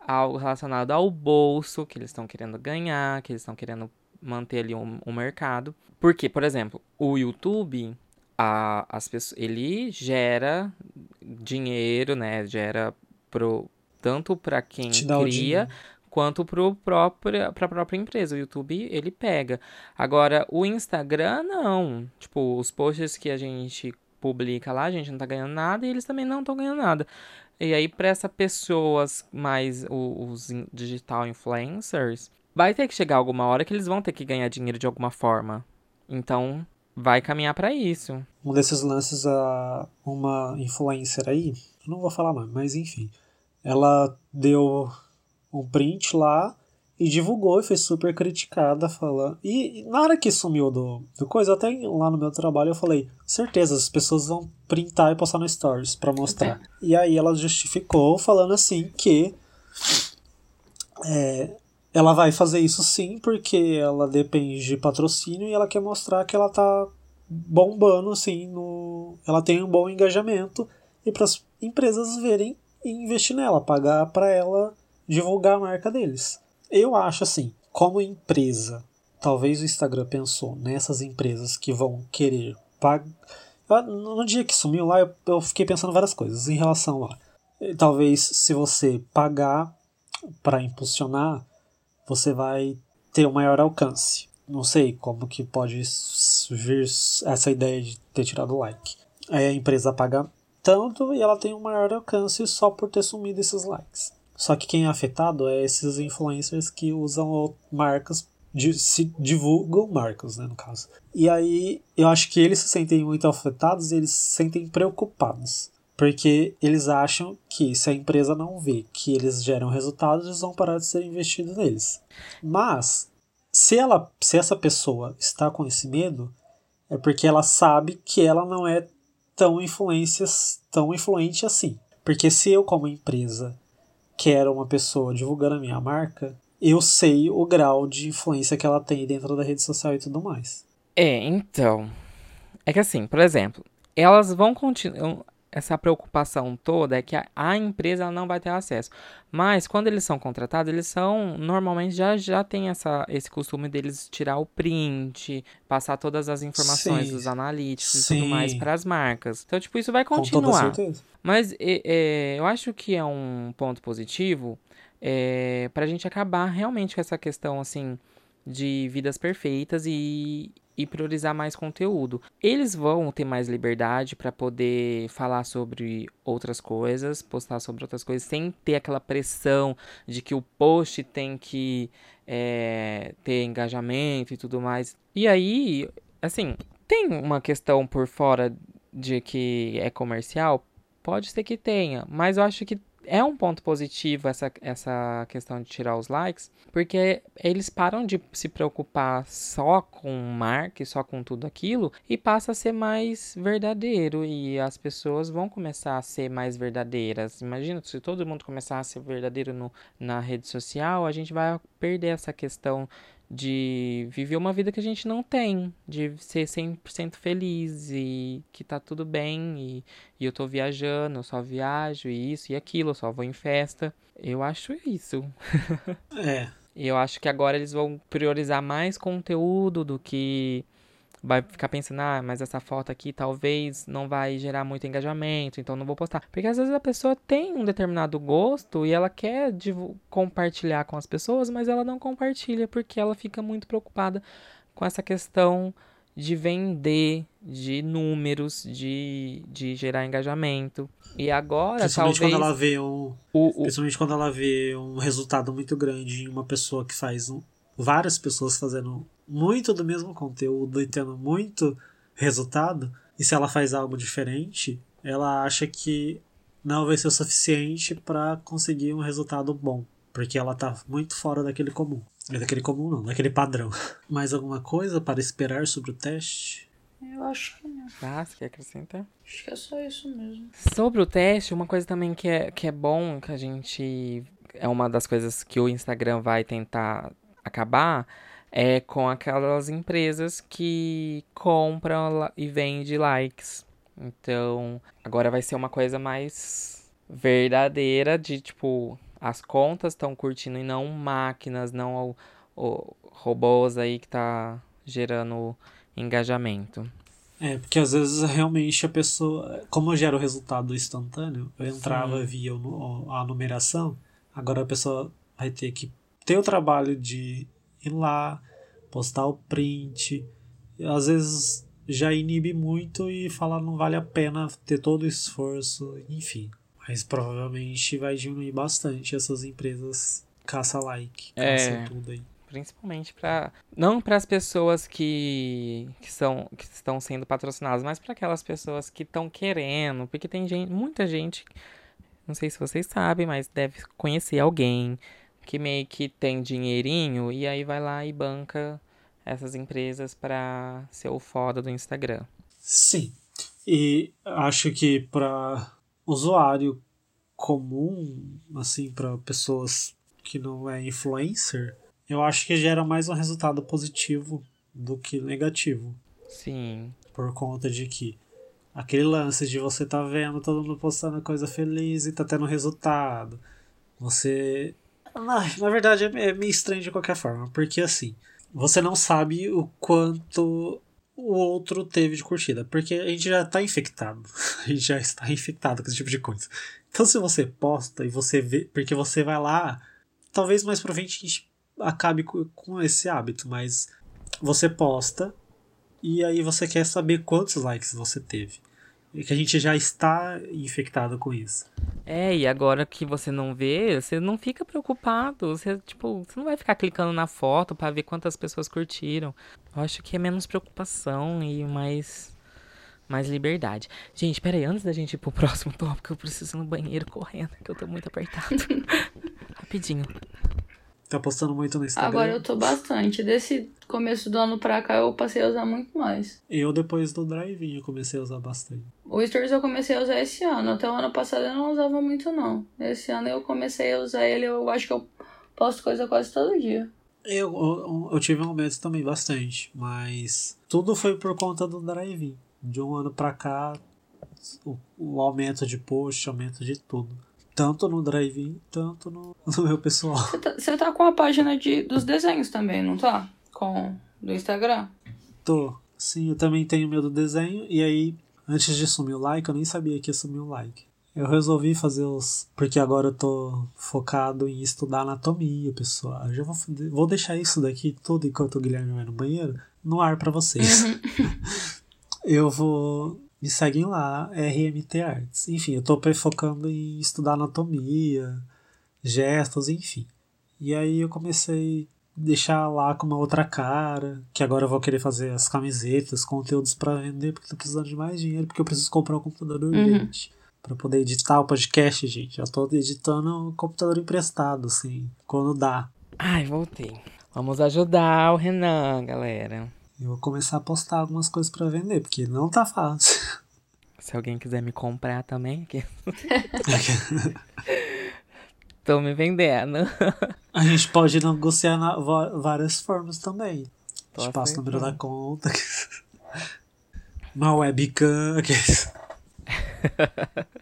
[SPEAKER 1] algo relacionado ao bolso que eles estão querendo ganhar, que eles estão querendo manter ali o, o mercado. Porque, por exemplo, o YouTube, a, as pessoas, ele gera dinheiro, né? Gera pro, tanto para quem cria. Quanto pro própria, pra própria empresa. O YouTube, ele pega. Agora, o Instagram, não. Tipo, os posts que a gente publica lá, a gente não tá ganhando nada e eles também não estão ganhando nada. E aí, para essas pessoas mais, os in- digital influencers, vai ter que chegar alguma hora que eles vão ter que ganhar dinheiro de alguma forma. Então, vai caminhar para isso.
[SPEAKER 2] Um desses lances, a uma influencer aí, eu não vou falar mais, mas enfim. Ela deu um print lá e divulgou e foi super criticada falando. E, e na hora que sumiu do, do coisa, até lá no meu trabalho eu falei, certeza, as pessoas vão printar e postar no stories pra mostrar. E aí ela justificou falando assim que é, ela vai fazer isso sim, porque ela depende de patrocínio e ela quer mostrar que ela tá bombando assim no ela tem um bom engajamento e para as empresas verem e investir nela, pagar para ela divulgar a marca deles. Eu acho assim, como empresa, talvez o Instagram pensou nessas empresas que vão querer pagar. No dia que sumiu lá, eu, eu fiquei pensando várias coisas em relação a. Talvez se você pagar para impulsionar, você vai ter um maior alcance. Não sei como que pode vir essa ideia de ter tirado o like. Aí a empresa paga tanto e ela tem um maior alcance só por ter sumido esses likes. Só que quem é afetado é esses influencers que usam marcas, de, se divulgam marcas, né, no caso. E aí eu acho que eles se sentem muito afetados e eles se sentem preocupados. Porque eles acham que se a empresa não vê que eles geram resultados, eles vão parar de ser investidos neles. Mas, se, ela, se essa pessoa está com esse medo, é porque ela sabe que ela não é tão, influências, tão influente assim. Porque se eu, como empresa, quero uma pessoa divulgando a minha marca, eu sei o grau de influência que ela tem dentro da rede social e tudo mais.
[SPEAKER 1] É, então. É que assim, por exemplo, elas vão continuar. Essa preocupação toda é que a, empresa não vai ter acesso. Mas quando eles são contratados, eles são. Normalmente já, já tem essa, esse costume deles tirar o print, passar todas as informações
[SPEAKER 2] Sim.
[SPEAKER 1] dos analíticos e tudo
[SPEAKER 2] Sim.
[SPEAKER 1] mais para as marcas. Então, tipo, isso vai continuar.
[SPEAKER 2] certeza.
[SPEAKER 1] Mas é, é, eu acho que é um ponto positivo é, para a gente acabar realmente com essa questão assim de vidas perfeitas e, e priorizar mais conteúdo. Eles vão ter mais liberdade para poder falar sobre outras coisas, postar sobre outras coisas, sem ter aquela pressão de que o post tem que é, ter engajamento e tudo mais. E aí, assim, tem uma questão por fora de que é comercial? Pode ser que tenha, mas eu acho que é um ponto positivo essa, essa questão de tirar os likes, porque eles param de se preocupar só com marca, só com tudo aquilo, e passa a ser mais verdadeiro. E as pessoas vão começar a ser mais verdadeiras. Imagina se todo mundo começar a ser verdadeiro no, na rede social, a gente vai perder essa questão de viver uma vida que a gente não tem, de ser 100% feliz e que tá tudo bem e, e eu tô viajando, eu só viajo e isso e aquilo, eu só vou em festa. Eu acho isso. [LAUGHS]
[SPEAKER 2] É.
[SPEAKER 1] E eu acho que agora eles vão priorizar mais conteúdo do que vai ficar pensando, ah, mas essa foto aqui talvez não vai gerar muito engajamento, então não vou postar. Porque às vezes a pessoa tem um determinado gosto e ela quer compartilhar com as pessoas, mas ela não compartilha porque ela fica muito preocupada com essa questão de vender, de números, de, de gerar engajamento. E agora,
[SPEAKER 2] principalmente
[SPEAKER 1] talvez...
[SPEAKER 2] quando ela vê um,
[SPEAKER 1] o, o...
[SPEAKER 2] principalmente quando ela vê um resultado muito grande em uma pessoa que faz um, várias pessoas fazendo muito do mesmo conteúdo e tendo muito resultado, e se ela faz algo diferente, ela acha que não vai ser o suficiente para conseguir um resultado bom, porque ela tá muito fora daquele comum. É daquele comum não, daquele padrão. [LAUGHS] Mais alguma coisa para esperar sobre o teste?
[SPEAKER 3] Eu acho que não.
[SPEAKER 1] Ah, você quer acrescentar?
[SPEAKER 3] Acho que é só isso mesmo.
[SPEAKER 1] Sobre o teste, uma coisa também que é, que é bom, que a gente. É uma das coisas que o Instagram vai tentar acabar é com aquelas empresas que compram e vendem likes. Então, agora vai ser uma coisa mais verdadeira de tipo, as contas estão curtindo e não máquinas, não o, o, robôs aí que tá gerando engajamento.
[SPEAKER 2] É, porque às vezes realmente a pessoa, como gera o resultado instantâneo, eu entrava Sim. via a numeração, agora a pessoa vai ter que ter o trabalho de ir lá, postar o print. Às vezes já inibe muito e falar não vale a pena ter todo o esforço, enfim. Mas provavelmente vai diminuir bastante essas empresas caça-like, caça é, tudo aí.
[SPEAKER 1] Principalmente para não para as pessoas que, que, são, que estão sendo patrocinadas, mas para aquelas pessoas que estão querendo, porque tem gente, muita gente, não sei se vocês sabem, mas deve conhecer alguém que meio que tem dinheirinho e aí vai lá e banca essas empresas para ser o foda do Instagram.
[SPEAKER 2] Sim. E acho que para usuário comum, assim, para pessoas que não é influencer, eu acho que gera mais um resultado positivo do que negativo.
[SPEAKER 1] Sim.
[SPEAKER 2] Por conta de que aquele lance de você tá vendo todo mundo postando coisa feliz e tá tendo resultado. Você na, na verdade, é, é meio estranho de qualquer forma, porque assim, você não sabe o quanto o outro teve de curtida, porque a gente já está infectado, [LAUGHS] a gente já está infectado com esse tipo de coisa. Então, se você posta e você vê, porque você vai lá, talvez mais pra frente a gente acabe com esse hábito, mas você posta e aí você quer saber quantos likes você teve. Que a gente já está infectado com isso.
[SPEAKER 1] É, e agora que você não vê, você não fica preocupado. Você, tipo, você não vai ficar clicando na foto para ver quantas pessoas curtiram. Eu acho que é menos preocupação e mais mais liberdade. Gente, peraí, antes da gente ir pro [LAUGHS] próximo tópico, eu preciso ir no banheiro correndo, que eu tô muito apertado. [LAUGHS] Rapidinho.
[SPEAKER 2] Tá postando muito no Instagram?
[SPEAKER 3] Agora eu tô bastante. Desse começo do ano pra cá eu passei a usar muito mais.
[SPEAKER 2] Eu, depois do drive eu comecei a usar bastante.
[SPEAKER 3] O Stories eu comecei a usar esse ano. Até o ano passado eu não usava muito, não. Esse ano eu comecei a usar ele, eu acho que eu posto coisa quase todo dia.
[SPEAKER 2] Eu, eu, eu tive um aumento também bastante, mas tudo foi por conta do drive De um ano pra cá, o, o aumento de post, aumento de tudo. Tanto no drive tanto no, [LAUGHS] no meu pessoal.
[SPEAKER 3] Você tá, tá, com a página de, dos desenhos também, não tá? Com do Instagram?
[SPEAKER 2] Tô. Sim, eu também tenho meu do desenho. E aí, antes de sumir o like, eu nem sabia que ia sumir o like. Eu resolvi fazer os. Porque agora eu tô focado em estudar anatomia, pessoal. Eu já vou, vou deixar isso daqui tudo enquanto o Guilherme vai no banheiro. no ar pra vocês. [LAUGHS] eu vou. Me seguem lá, RMT Arts. Enfim, eu tô focando em estudar anatomia, gestos, enfim. E aí eu comecei a deixar lá com uma outra cara, que agora eu vou querer fazer as camisetas, conteúdos para vender, porque tô precisando de mais dinheiro, porque eu preciso comprar um computador urgente. Pra poder editar o podcast, gente. Já tô editando o computador emprestado, assim, quando dá.
[SPEAKER 1] Ai, voltei. Vamos ajudar o Renan, galera.
[SPEAKER 2] Eu vou começar a postar algumas coisas para vender, porque não tá fácil.
[SPEAKER 1] Se alguém quiser me comprar também, aqui. [LAUGHS] Tô me vendendo.
[SPEAKER 2] A gente pode negociar na, várias formas também.
[SPEAKER 1] Tô
[SPEAKER 2] a gente passa o número da conta. [LAUGHS] Uma webcam. aqueles- [LAUGHS]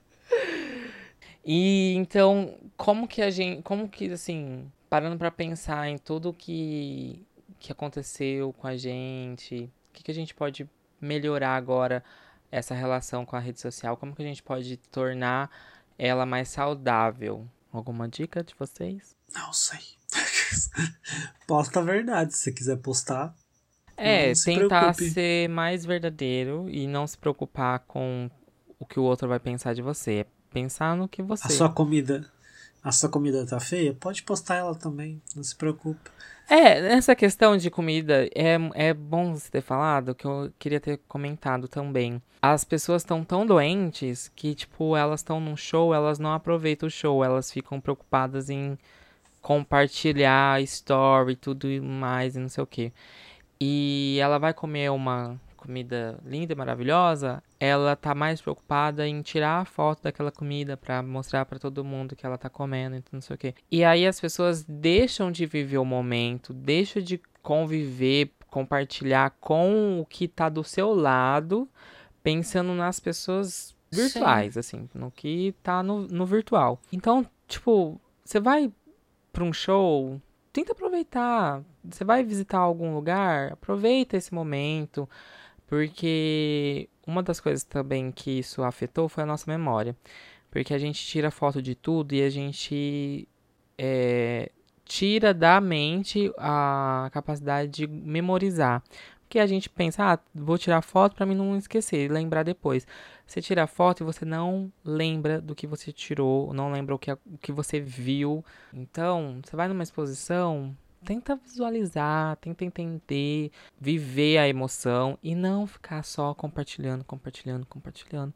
[SPEAKER 1] E então, como que a gente, como que assim, parando pra pensar em tudo que que aconteceu com a gente, o que que a gente pode melhorar agora essa relação com a rede social? Como que a gente pode tornar ela mais saudável? Alguma dica de vocês?
[SPEAKER 2] Não sei. [LAUGHS] Posta a verdade, se você quiser postar.
[SPEAKER 1] É,
[SPEAKER 2] se
[SPEAKER 1] tentar
[SPEAKER 2] preocupe.
[SPEAKER 1] ser mais verdadeiro e não se preocupar com o que o outro vai pensar de você. É pensar no que você.
[SPEAKER 2] A sua comida. A sua comida tá feia? Pode postar ela também, não se preocupe.
[SPEAKER 1] É, nessa questão de comida, é, é bom você ter falado, que eu queria ter comentado também. As pessoas estão tão doentes que, tipo, elas estão num show, elas não aproveitam o show, elas ficam preocupadas em compartilhar story tudo mais e não sei o quê. E ela vai comer uma comida linda e maravilhosa, ela tá mais preocupada em tirar a foto daquela comida pra mostrar pra todo mundo que ela tá comendo e não sei o quê. E aí as pessoas deixam de viver o momento, deixam de conviver, compartilhar com o que tá do seu lado, pensando nas pessoas virtuais, assim, no que tá no, no virtual. Então, tipo, você vai pra um show, tenta aproveitar. Você vai visitar algum lugar, aproveita esse momento, porque uma das coisas também que isso afetou foi a nossa memória. Porque a gente tira foto de tudo e a gente é, tira da mente a capacidade de memorizar. Porque a gente pensa, ah, vou tirar foto pra mim não esquecer, lembrar depois. Você tira a foto e você não lembra do que você tirou, não lembra o que, o que você viu. Então, você vai numa exposição, tenta visualizar, tenta entender, viver a emoção e não ficar só compartilhando, compartilhando, compartilhando.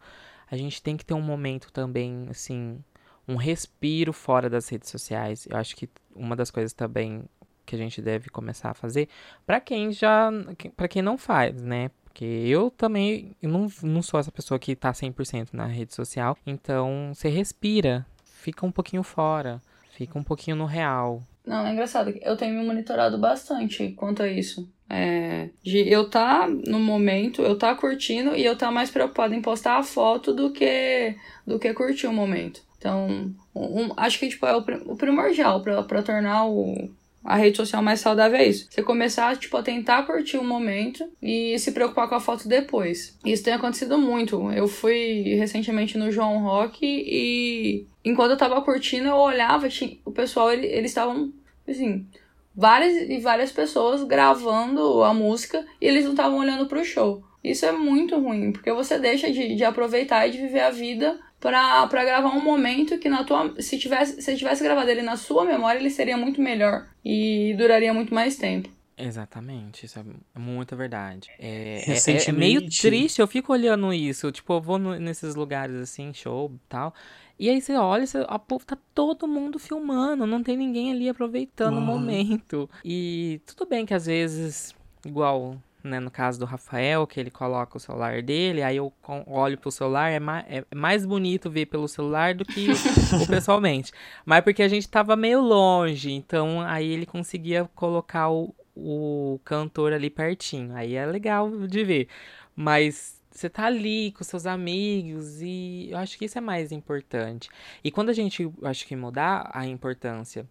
[SPEAKER 1] A gente tem que ter um momento também, assim, um respiro fora das redes sociais. Eu acho que uma das coisas também que a gente deve começar a fazer, pra quem já, pra quem não faz, né? Porque eu também eu não, não sou essa pessoa que tá 100% na rede social. Então, você respira, fica um pouquinho fora, fica um pouquinho no real.
[SPEAKER 3] Não, é engraçado. Eu tenho me monitorado bastante quanto a isso. É, de eu tá no momento, eu tá curtindo e eu tá mais preocupado em postar a foto do que do que curtir o momento. Então, um- acho que tipo, é o, o primordial pra tornar o, a rede social mais saudável é isso. Você começar, tipo, a tentar curtir o momento e se preocupar com a foto depois. Isso tem acontecido muito. Eu fui recentemente no João Rock e enquanto eu tava curtindo, eu olhava, tinha, o pessoal, ele- eles estavam, assim, várias e várias pessoas gravando a música e eles não estavam olhando pro show. Isso é muito ruim, porque você deixa de, de aproveitar e de viver a vida pra, pra gravar um momento que na tua. Se tivesse, se tivesse gravado ele na sua memória, ele seria muito melhor e duraria muito mais tempo.
[SPEAKER 1] Exatamente, isso é muita verdade. É, é- é, meio triste, eu fico olhando isso. Tipo, eu vou no- nesses lugares assim, show e tal. E aí você olha, você, a povo tá todo mundo filmando, não tem ninguém ali aproveitando o
[SPEAKER 2] Uhum.
[SPEAKER 1] momento. E tudo bem que às vezes, igual né, no caso do Rafael, que ele coloca o celular dele, aí eu olho pro celular, é, ma- é mais bonito ver pelo celular do que o [LAUGHS] pessoalmente. Mas porque a gente tava meio longe, então aí ele conseguia colocar o, o cantor ali pertinho. Aí é legal de ver. Mas você tá ali com seus amigos e eu acho que isso é mais importante. E quando a gente, acho que mudar a importância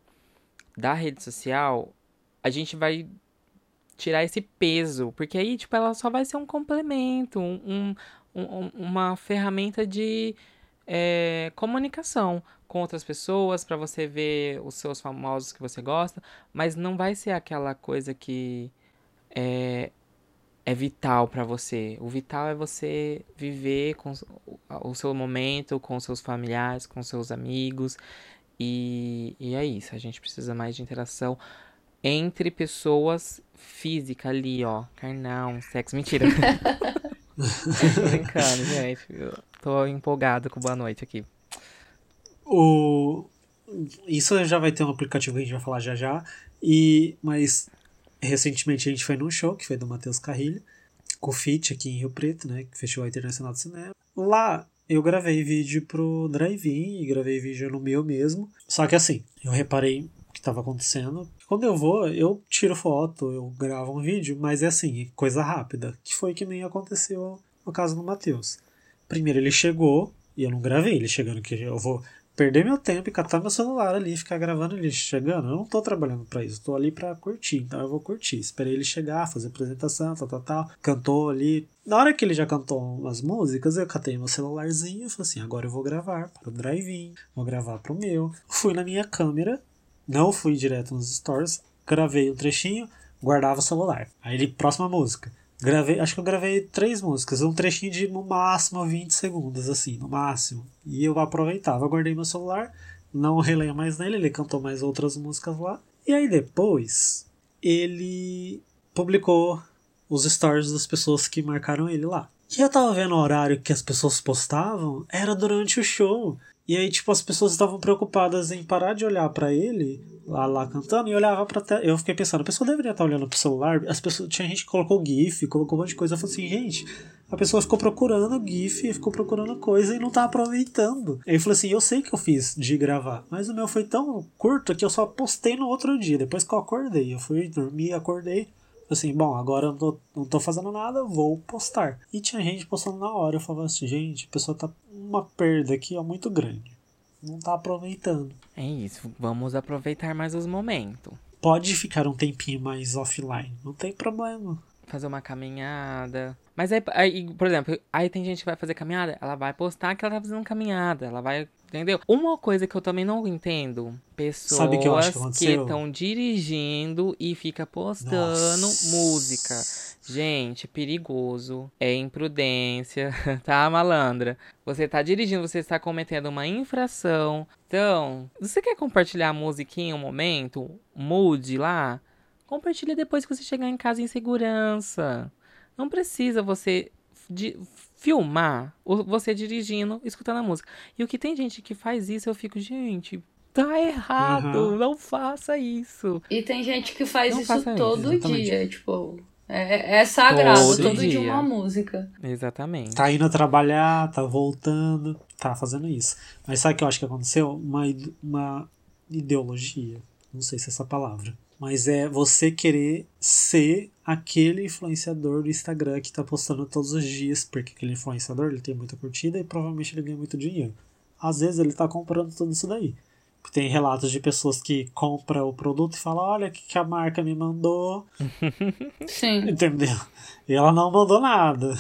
[SPEAKER 1] da rede social, a gente vai tirar esse peso, porque aí, tipo, ela só vai ser um complemento, um, um- um- uma ferramenta de é, comunicação com outras pessoas, pra você ver os seus famosos que você gosta, mas não vai ser aquela coisa que é, é vital pra você. O vital é você viver com o seu momento com seus familiares, com seus amigos. E, e é isso. A gente precisa mais de interação entre pessoas física ali, ó. Carnal, sexo. Mentira. [LAUGHS] Tô brincando, gente. Eu tô empolgado com boa noite aqui.
[SPEAKER 2] O... Isso já vai ter um aplicativo que a gente vai falar já já. E... Mas recentemente a gente foi num show que foi do Matheus Carrilho, com o Fit aqui em Rio Preto, né? Que fechou a Internacional de Cinema. Lá eu gravei vídeo pro Drive-In e gravei vídeo no meu mesmo. Só que assim, eu reparei o que estava acontecendo. Quando eu vou, eu tiro foto, eu gravo um vídeo, mas é assim, coisa rápida. Que foi que nem aconteceu no caso do Matheus. Primeiro ele chegou e eu não gravei ele chegando que eu vou perder meu tempo e catar meu celular ali ficar gravando ele chegando. Eu não tô trabalhando para isso, tô ali para curtir, então eu vou curtir. Esperei ele chegar, fazer apresentação, tal, tal, tal. Cantou ali. Na hora que ele já cantou umas músicas, eu catei meu celularzinho e falei assim: agora eu vou gravar para o drive-in, vou gravar pro meu. Fui na minha câmera, não fui direto nos stories, gravei um trechinho, guardava o celular. Aí ele, próxima música. Gravei, acho que eu gravei três músicas, um trechinho de no máximo 20 segundos, assim, no máximo. E eu aproveitava, guardei meu celular, não releio mais nele, ele cantou mais outras músicas lá. E aí depois, ele publicou os stories das pessoas que marcaram ele lá. E eu tava vendo o horário que as pessoas postavam, era durante o show. E aí, tipo, as pessoas estavam preocupadas em parar de olhar pra ele, lá, lá cantando, e olhava pra tela. Eu fiquei pensando, a pessoa deveria estar olhando pro celular. As pessoas, tinha gente que colocou GIF, colocou um monte de coisa. Eu falei assim, gente, a pessoa ficou procurando GIF, ficou procurando coisa e não tá aproveitando. Aí eu falei assim, eu sei que eu fiz de gravar, mas o meu foi tão curto que eu só postei no outro dia, depois que eu acordei. Eu fui dormir, acordei. Assim, bom, agora eu não tô, não tô fazendo nada, vou postar. E tinha gente postando na hora. Eu falava assim, gente, a pessoa tá uma perda aqui, ó, muito grande. Não tá aproveitando.
[SPEAKER 1] É isso, vamos aproveitar mais os momentos.
[SPEAKER 2] Pode ficar um tempinho mais offline, não tem problema.
[SPEAKER 1] Fazer uma caminhada. Mas aí, aí, por exemplo, aí tem gente que vai fazer caminhada, ela vai postar que ela tá fazendo caminhada, ela vai. Entendeu? Uma coisa que eu também não entendo: pessoas
[SPEAKER 2] que
[SPEAKER 1] estão dirigindo e fica postando
[SPEAKER 2] Nossa.
[SPEAKER 1] música. Gente, perigoso. É imprudência, [LAUGHS] tá, malandra? Você tá dirigindo, você está cometendo uma infração. Então, você quer compartilhar a musiquinha um momento? Mude lá? Compartilha depois que você chegar em casa em segurança. Não precisa você filmar você dirigindo, escutando a música. E o que tem gente que faz isso, eu fico, gente, tá errado,
[SPEAKER 2] Uhum.
[SPEAKER 1] não faça isso.
[SPEAKER 3] E tem gente que faz
[SPEAKER 1] Não
[SPEAKER 3] isso
[SPEAKER 1] isso,
[SPEAKER 3] todo
[SPEAKER 2] exatamente.
[SPEAKER 3] dia, tipo. É, é sagrado,
[SPEAKER 1] Todo
[SPEAKER 3] todo, dia.
[SPEAKER 1] dia.
[SPEAKER 3] uma música.
[SPEAKER 1] Exatamente.
[SPEAKER 2] Tá indo trabalhar, tá voltando, tá fazendo isso. Mas sabe o que eu acho que aconteceu? Uma, uma ideologia. Não sei se é essa palavra. Mas é você querer ser aquele influenciador do Instagram que tá postando todos os dias, porque aquele influenciador ele tem muita curtida e provavelmente ele ganha muito dinheiro. Às vezes ele tá comprando tudo isso daí. Tem relatos de pessoas que compram o produto e falam: Olha o que, que a marca me mandou, [LAUGHS]
[SPEAKER 3] Sim.
[SPEAKER 2] Entendeu? E ela não mandou nada.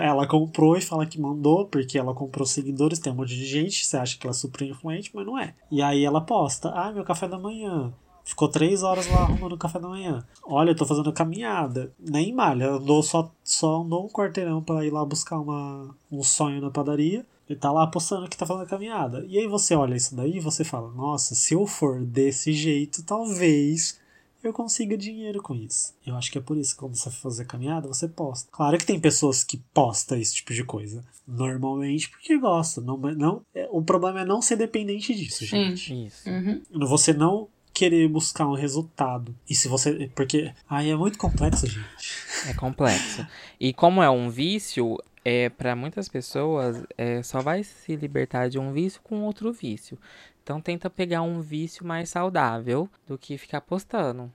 [SPEAKER 2] Ela comprou e fala que mandou, porque ela comprou seguidores, tem um monte de gente, você acha que ela é super influente, mas não é. E aí ela posta, ah, meu café da manhã. Ficou três horas lá arrumando o café da manhã. Olha, eu tô fazendo caminhada. Nem malha, andou só, só andou um quarteirão pra ir lá buscar uma, um sonho na padaria. Ele tá lá postando que tá fazendo caminhada. E aí você olha isso daí e você fala, nossa, se eu for desse jeito, talvez eu consiga dinheiro com isso. Eu acho que é por isso que quando você for fazer caminhada, você posta. Claro que tem pessoas que postam esse tipo de coisa. Normalmente porque gosta. Não, não, é, o problema é não ser dependente disso,
[SPEAKER 3] Sim.
[SPEAKER 2] gente.
[SPEAKER 1] Isso.
[SPEAKER 3] Uhum.
[SPEAKER 2] Você não querer buscar um resultado. E se você. Porque. Aí é muito complexo, gente.
[SPEAKER 1] É complexo. E como é um vício, é para muitas pessoas é, só vai se libertar de um vício com outro vício. Então tenta pegar um vício mais saudável do que ficar postando,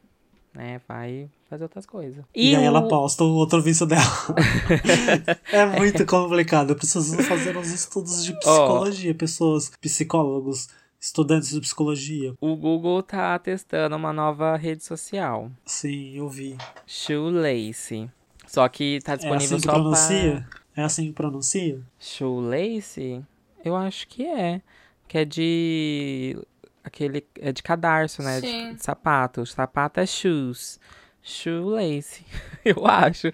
[SPEAKER 1] né? Vai fazer outras coisas.
[SPEAKER 2] E, aí
[SPEAKER 1] o-
[SPEAKER 2] ela posta o outro vício dela. [LAUGHS] é muito complicado. Eu preciso fazer uns estudos de psicologia. Pessoas, psicólogos, estudantes de psicologia.
[SPEAKER 1] O Google tá testando uma nova rede social,
[SPEAKER 2] Sim, eu vi.
[SPEAKER 1] Shoelace. Só que tá
[SPEAKER 2] É
[SPEAKER 1] disponível
[SPEAKER 2] assim que
[SPEAKER 1] só
[SPEAKER 2] pronuncia? É assim que pronuncia?
[SPEAKER 1] Shoelace? Eu acho que é, que é de aquele é de cadarço, né? De,
[SPEAKER 3] Sim.
[SPEAKER 1] de sapato. Sapato é shoes. shoelace. [LAUGHS] Eu acho.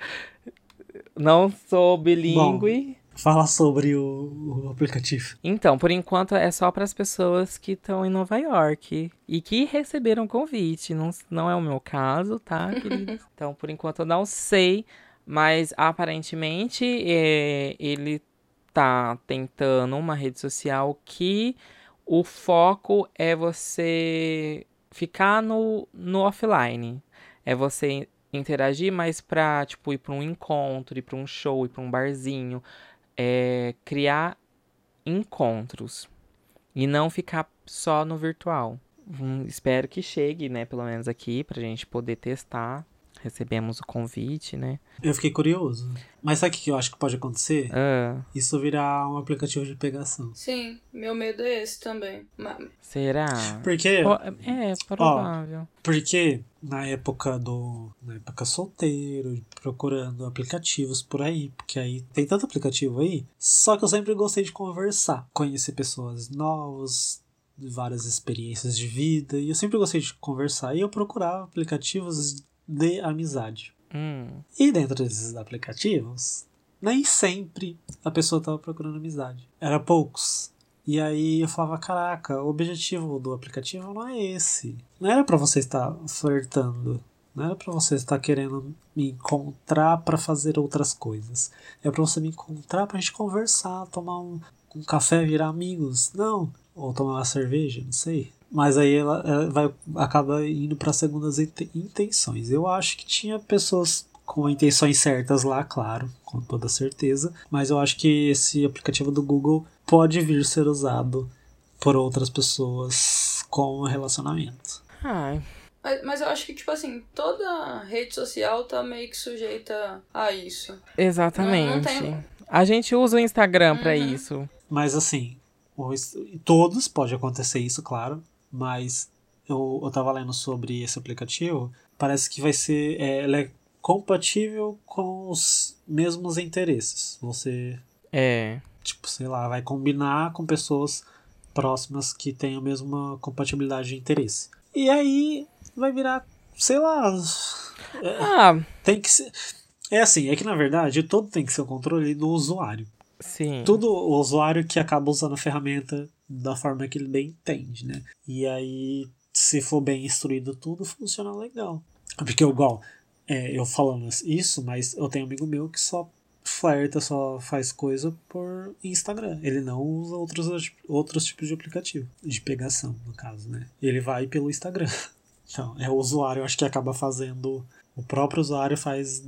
[SPEAKER 1] Não sou bilíngue.
[SPEAKER 2] Fala sobre o, o aplicativo.
[SPEAKER 1] Então, por enquanto é só para as pessoas que estão em Nova York e que receberam convite. Não, não é o meu caso, tá, queridos? [LAUGHS] então, por enquanto eu não sei, mas aparentemente é, ele tá tentando uma rede social que o foco é você ficar no, no offline. É você interagir mais pra, tipo, ir pra um encontro, ir pra um show, ir pra um barzinho é criar encontros e não ficar só no virtual. Hum, espero que chegue, né, pelo menos aqui, pra gente poder testar. Recebemos o convite, né?
[SPEAKER 2] Eu fiquei curioso. Mas sabe o que eu acho que pode acontecer?
[SPEAKER 1] Ah,
[SPEAKER 2] Isso virar um aplicativo de pegação.
[SPEAKER 3] Sim, meu medo é esse também.
[SPEAKER 1] Será?
[SPEAKER 2] Porque,
[SPEAKER 1] Po- é, provável.
[SPEAKER 2] porque na época do. Na época solteiro, procurando aplicativos por aí. Porque aí tem tanto aplicativo aí. Só que eu sempre gostei de conversar. Conhecer pessoas novas. Várias experiências de vida. E eu sempre gostei de conversar. E eu procurava aplicativos de amizade.
[SPEAKER 1] Hum,
[SPEAKER 2] E dentro desses aplicativos, nem sempre a pessoa estava procurando amizade. Era poucos. E aí eu falava, caraca, o objetivo do aplicativo não é esse. Não era pra você estar flertando. Não era pra você estar querendo me encontrar pra fazer outras coisas. É pra você me encontrar pra gente conversar, tomar um, um café, virar amigos. Não. Ou tomar uma cerveja, não sei. Mas aí ela, ela vai acaba indo para segundas inte- intenções. Eu acho que tinha pessoas com intenções certas lá, claro, com toda certeza. Mas eu acho que esse aplicativo do Google pode vir ser usado por outras pessoas com relacionamento.
[SPEAKER 1] ai,
[SPEAKER 3] Mas, mas eu acho que, tipo assim, toda rede social tá meio que sujeita a isso.
[SPEAKER 1] exatamente.
[SPEAKER 3] Não- não tem-
[SPEAKER 1] A gente usa o Instagram pra
[SPEAKER 3] Uhum.
[SPEAKER 1] isso.
[SPEAKER 2] Mas assim, os- todos pode acontecer isso, claro. Mas eu, eu tava lendo sobre esse aplicativo. Parece que vai ser. é, ele é compatível com os mesmos interesses. Você,
[SPEAKER 1] É.
[SPEAKER 2] tipo, sei lá, vai combinar com pessoas próximas que têm a mesma compatibilidade de interesse. E aí vai virar, sei lá.
[SPEAKER 1] Ah,
[SPEAKER 2] Tem que ser. É assim, é que na verdade tudo tem que ser o controle do usuário.
[SPEAKER 1] sim.
[SPEAKER 2] tudo o usuário que acaba usando a ferramenta da forma que ele bem entende, né? E aí, se for bem instruído tudo, funciona legal. Porque igual, é, eu falando isso, mas eu tenho um amigo meu que só flerta, só faz coisa por Instagram. Ele não usa outros, outros tipos de aplicativo, de pegação, no caso, né? Ele vai pelo Instagram. [LAUGHS] Então, é o usuário, acho que acaba fazendo. O próprio usuário faz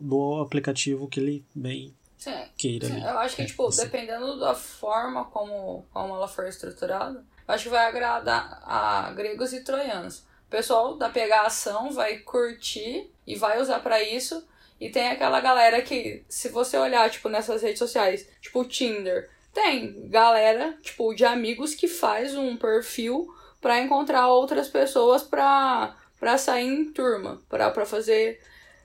[SPEAKER 2] do aplicativo que ele bem
[SPEAKER 3] Sim,
[SPEAKER 2] queira
[SPEAKER 3] sim, eu acho que,
[SPEAKER 2] É,
[SPEAKER 3] tipo,
[SPEAKER 2] assim.
[SPEAKER 3] dependendo da forma como, como ela for estruturada, acho que vai agradar a gregos e troianos. O pessoal da pegação vai curtir e vai usar pra isso. E tem aquela galera que, se você olhar, tipo, nessas redes sociais, tipo o Tinder, tem galera, tipo, de amigos que faz um perfil pra encontrar outras pessoas pra, pra sair em turma, pra, pra fazer,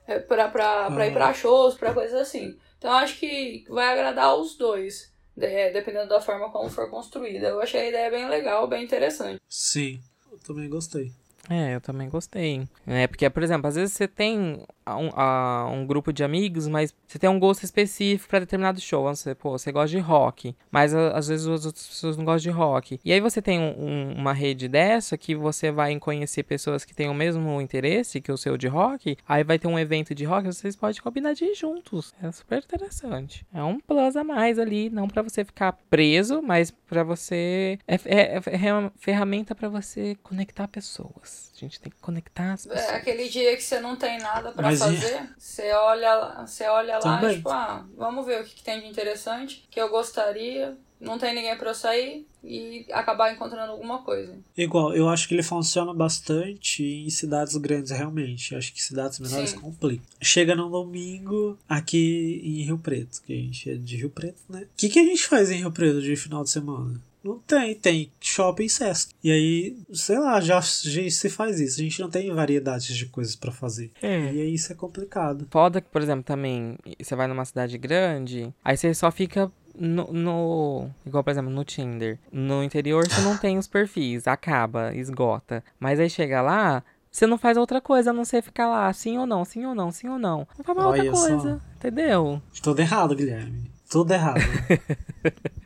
[SPEAKER 3] é, pra, pra, pra ir pra shows, pra coisas assim. Então acho que vai agradar os dois, de- dependendo da forma como for construída. Eu achei a ideia bem legal, bem interessante.
[SPEAKER 2] Sim, eu também gostei.
[SPEAKER 1] É, eu também gostei. É, porque, por exemplo, às vezes você tem um, a- um grupo de amigos, mas você tem um gosto específico pra determinado show. Você, pô, você gosta de rock, mas a- às vezes as outras pessoas não gostam de rock. E aí você tem um- um- uma rede dessa que você vai conhecer pessoas que têm o mesmo interesse que o seu de rock. Aí vai ter um evento de rock, vocês podem combinar de ir juntos. É super interessante. É um plus a mais ali, não pra você ficar preso, mas pra você. É, é, é uma ferramenta pra você conectar pessoas. A gente tem que conectar as pessoas.
[SPEAKER 3] É aquele dia que você não tem nada
[SPEAKER 2] e-
[SPEAKER 3] fazer, você olha, lá- você olha lá e tipo, ah, vamos ver o que, que tem de interessante, que eu gostaria, não tem ninguém pra eu sair e acabar encontrando alguma coisa.
[SPEAKER 2] Igual, eu acho que ele funciona bastante em cidades grandes, realmente. Acho que cidades menores
[SPEAKER 3] Sim.
[SPEAKER 2] complica. Chega num domingo aqui em Rio Preto, que a gente é de Rio Preto, né? O que, que a gente faz em Rio Preto de final de semana? Não tem, tem shopping Sesc. E aí, sei lá, já, já se faz isso. A gente não tem variedades de coisas pra fazer.
[SPEAKER 1] É.
[SPEAKER 2] E aí isso é complicado.
[SPEAKER 1] Foda que, por exemplo, também, você vai numa cidade grande, aí você só fica no, no- Igual, por exemplo, no Tinder. No interior você não tem os perfis, acaba, esgota. Mas aí chega lá, Você não faz outra coisa a não ser ficar lá, sim ou não, sim ou não, sim ou não. Não faz mais outra
[SPEAKER 2] Olha só.
[SPEAKER 1] coisa, entendeu?
[SPEAKER 2] Tudo errado, Guilherme. Tudo errado. [LAUGHS]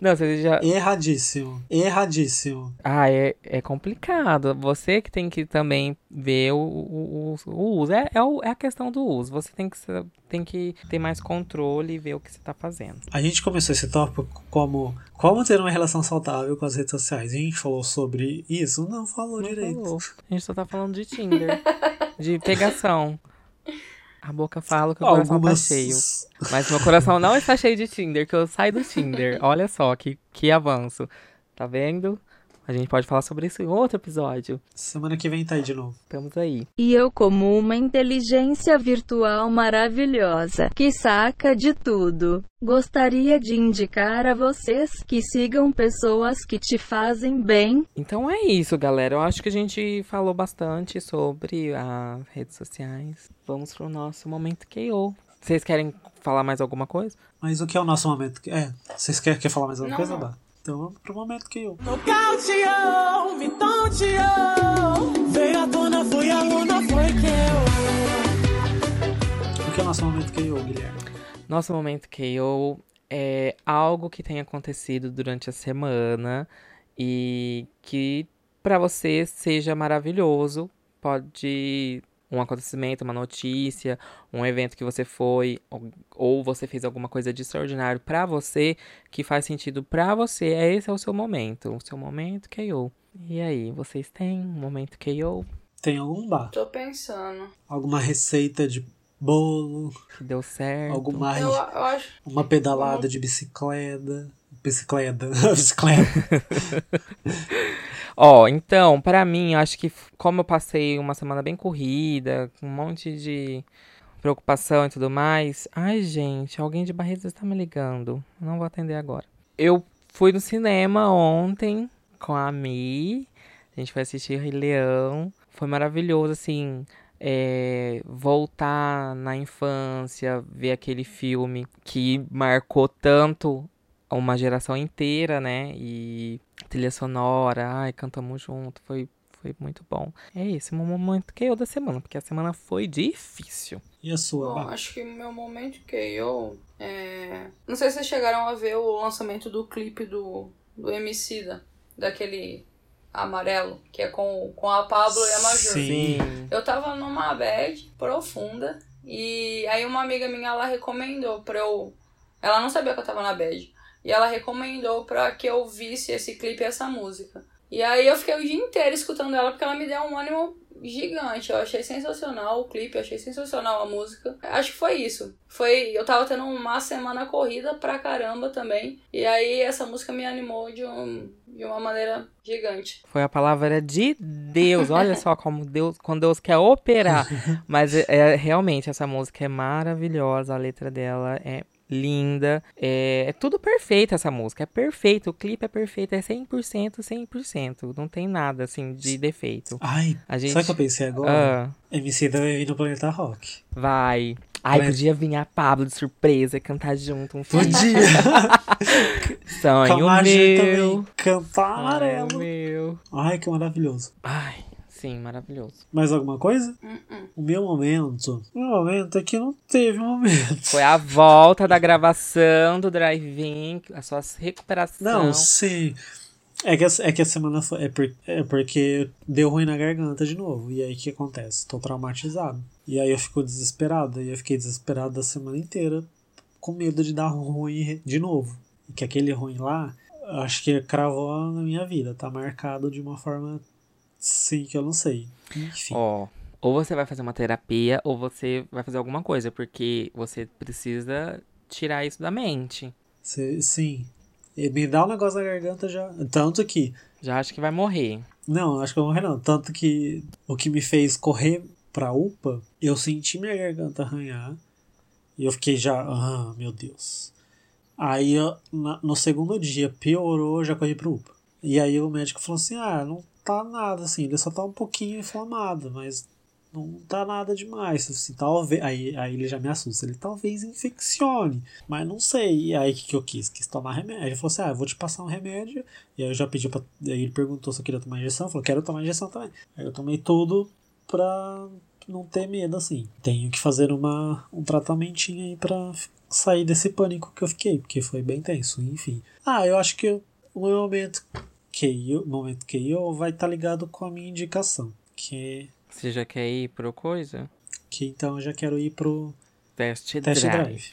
[SPEAKER 1] Não, você já.
[SPEAKER 2] Erradíssimo. Erradíssimo.
[SPEAKER 1] Ah, é, é complicado. Você que tem que também ver o, o, o- uso. É, é, o- é a questão do uso. Você tem que, tem que ter mais controle e ver o que você tá fazendo.
[SPEAKER 2] A gente começou esse tópico como como ter uma relação saudável com as redes sociais. A gente falou sobre isso? Não falou
[SPEAKER 1] Não
[SPEAKER 2] direito.
[SPEAKER 1] falou. A gente só tá falando de Tinder. [LAUGHS] de pegação. A boca fala que o coração
[SPEAKER 2] Algumas.
[SPEAKER 1] tá cheio. Mas meu coração não está cheio de Tinder, que eu saio do Tinder. Olha só que, que avanço. Tá vendo? A gente pode falar sobre isso em outro episódio.
[SPEAKER 2] Semana que vem tá aí de novo.
[SPEAKER 1] Estamos aí.
[SPEAKER 4] E eu, como uma inteligência virtual maravilhosa que saca de tudo, gostaria de indicar a vocês que sigam pessoas que te fazem bem.
[SPEAKER 1] Então é isso, galera. Eu acho que a gente falou bastante sobre as redes sociais. Vamos pro nosso momento KO. Vocês querem falar mais alguma coisa?
[SPEAKER 2] Mas o que é o nosso momento? É, vocês querem, quer falar mais alguma
[SPEAKER 3] Não,
[SPEAKER 2] coisa. Bá? Então vamos pro momento que eu.
[SPEAKER 5] Nocauteou, me tonteou. Veio à tona, foi a luna, foi que
[SPEAKER 2] O que é o nosso momento que eu, Guilherme?
[SPEAKER 1] Nosso momento KO é algo que tem acontecido durante a semana e que pra você seja maravilhoso. Pode um acontecimento, uma notícia, um evento que você foi ou, ou você fez alguma coisa de extraordinário pra você que faz sentido pra você. É esse é o seu momento, o seu momento KO. E aí, vocês têm um momento KO
[SPEAKER 2] Tem algum bar?
[SPEAKER 3] Tô pensando.
[SPEAKER 2] Alguma receita de bolo?
[SPEAKER 1] que deu certo?
[SPEAKER 2] Alguma
[SPEAKER 3] Eu, eu acho.
[SPEAKER 2] uma pedalada de bicicleta? Bicicleta. [LAUGHS] bicicleta. [LAUGHS]
[SPEAKER 1] Ó, então, pra mim, acho que como eu passei uma semana bem corrida, com um monte de preocupação e tudo mais. Ai, gente, alguém de Barretos está me ligando. Não vou atender agora. Eu fui no cinema ontem com a Mi. A gente foi assistir Rei Leão. Foi maravilhoso, assim. é, voltar na infância, ver aquele filme que marcou tanto uma geração inteira, né? E trilha sonora, ai, cantamos junto, foi, foi muito bom. É esse o momento que eu da semana, porque a semana foi difícil.
[SPEAKER 2] E a sua,
[SPEAKER 3] Bom, acho que meu momento KO é. Não sei se vocês chegaram a ver o lançamento do clipe do, do Emicida, daquele amarelo, que é com, com a Pablo e a Major.
[SPEAKER 2] Sim.
[SPEAKER 3] Eu tava numa bad profunda e aí uma amiga minha ela recomendou pra eu. Ela não sabia que eu tava na bad. E ela recomendou pra que eu visse esse clipe e essa música. E aí eu fiquei o dia inteiro escutando ela porque ela me deu um ânimo gigante. Eu achei sensacional o clipe, eu achei sensacional a música. Acho que foi isso. Foi, eu tava tendo uma semana corrida pra caramba também. E aí essa música me animou de, um, de uma maneira gigante.
[SPEAKER 1] Foi a palavra de Deus. Olha só como Deus, quando Deus quer operar. [LAUGHS] Mas é, é- realmente essa música é maravilhosa, a letra dela é linda. É, é tudo perfeito essa música, é perfeito, o clipe é perfeito, é 100%, 100%, não tem nada assim de defeito.
[SPEAKER 2] Ai,
[SPEAKER 1] A gente
[SPEAKER 2] sabe o que eu pensei agora?
[SPEAKER 1] Ah,
[SPEAKER 2] MC vai vir no Planeta Rock.
[SPEAKER 1] vai. Ai,
[SPEAKER 2] Mas-
[SPEAKER 1] podia vir a Pablo de surpresa e cantar junto um feat.
[SPEAKER 2] Podia! [LAUGHS]
[SPEAKER 1] Sonho
[SPEAKER 2] Camagem
[SPEAKER 1] meu.
[SPEAKER 2] também. Cantar amarelo.
[SPEAKER 1] meu.
[SPEAKER 2] Ai, que maravilhoso.
[SPEAKER 1] Ai, sim, maravilhoso.
[SPEAKER 2] Mais alguma coisa?
[SPEAKER 3] Uh-uh.
[SPEAKER 2] O meu momento. O meu momento é que não teve momento.
[SPEAKER 1] Foi a volta da gravação do drive-in, a sua recuperação.
[SPEAKER 2] Não, sim. É que, a, é que a semana foi. É, por- é porque deu ruim na garganta de novo. E aí o que acontece? Tô traumatizado. E aí eu fico desesperado. E eu fiquei desesperado a semana inteira. Com medo de dar ruim de novo. E que aquele ruim lá, acho que cravou na minha vida. Tá marcado de uma forma. Sim, que eu não sei. Enfim.
[SPEAKER 1] Ó, ou você vai fazer uma terapia, ou você vai fazer alguma coisa, porque você precisa tirar isso da mente.
[SPEAKER 2] Cê- sim. E me dá um negócio na garganta já. Tanto que.
[SPEAKER 1] Já acho que vai morrer.
[SPEAKER 2] Não, acho que eu vou morrer não. Tanto que o que me fez correr pra UPA, eu senti minha garganta arranhar. E eu fiquei já, ah, meu Deus. Aí eu- na- no segundo dia piorou, já corri pro UPA. E aí o médico falou assim: ah, não tá nada assim, ele só tá um pouquinho inflamado, mas não tá nada demais. Assim, talvez. Aí, aí ele já me assusta. Ele talvez infeccione, mas não sei. E aí o que, que eu quis? Quis tomar remédio. Ele falou assim: ah, eu vou te passar um remédio. E aí eu já pedi pra. Aí ele perguntou se eu queria tomar injeção. Eu falei: quero tomar injeção também. Aí eu tomei tudo pra não ter medo, assim. Tenho que fazer uma, um tratamentinho aí pra sair desse pânico que eu fiquei, porque foi bem tenso, enfim. Ah, eu acho que o meu momento KO, momento KO vai estar tá ligado com a minha indicação, que
[SPEAKER 1] Você já quer ir pro coisa?
[SPEAKER 2] que então eu já quero ir pro
[SPEAKER 1] Test,
[SPEAKER 2] test
[SPEAKER 1] drive.
[SPEAKER 2] drive.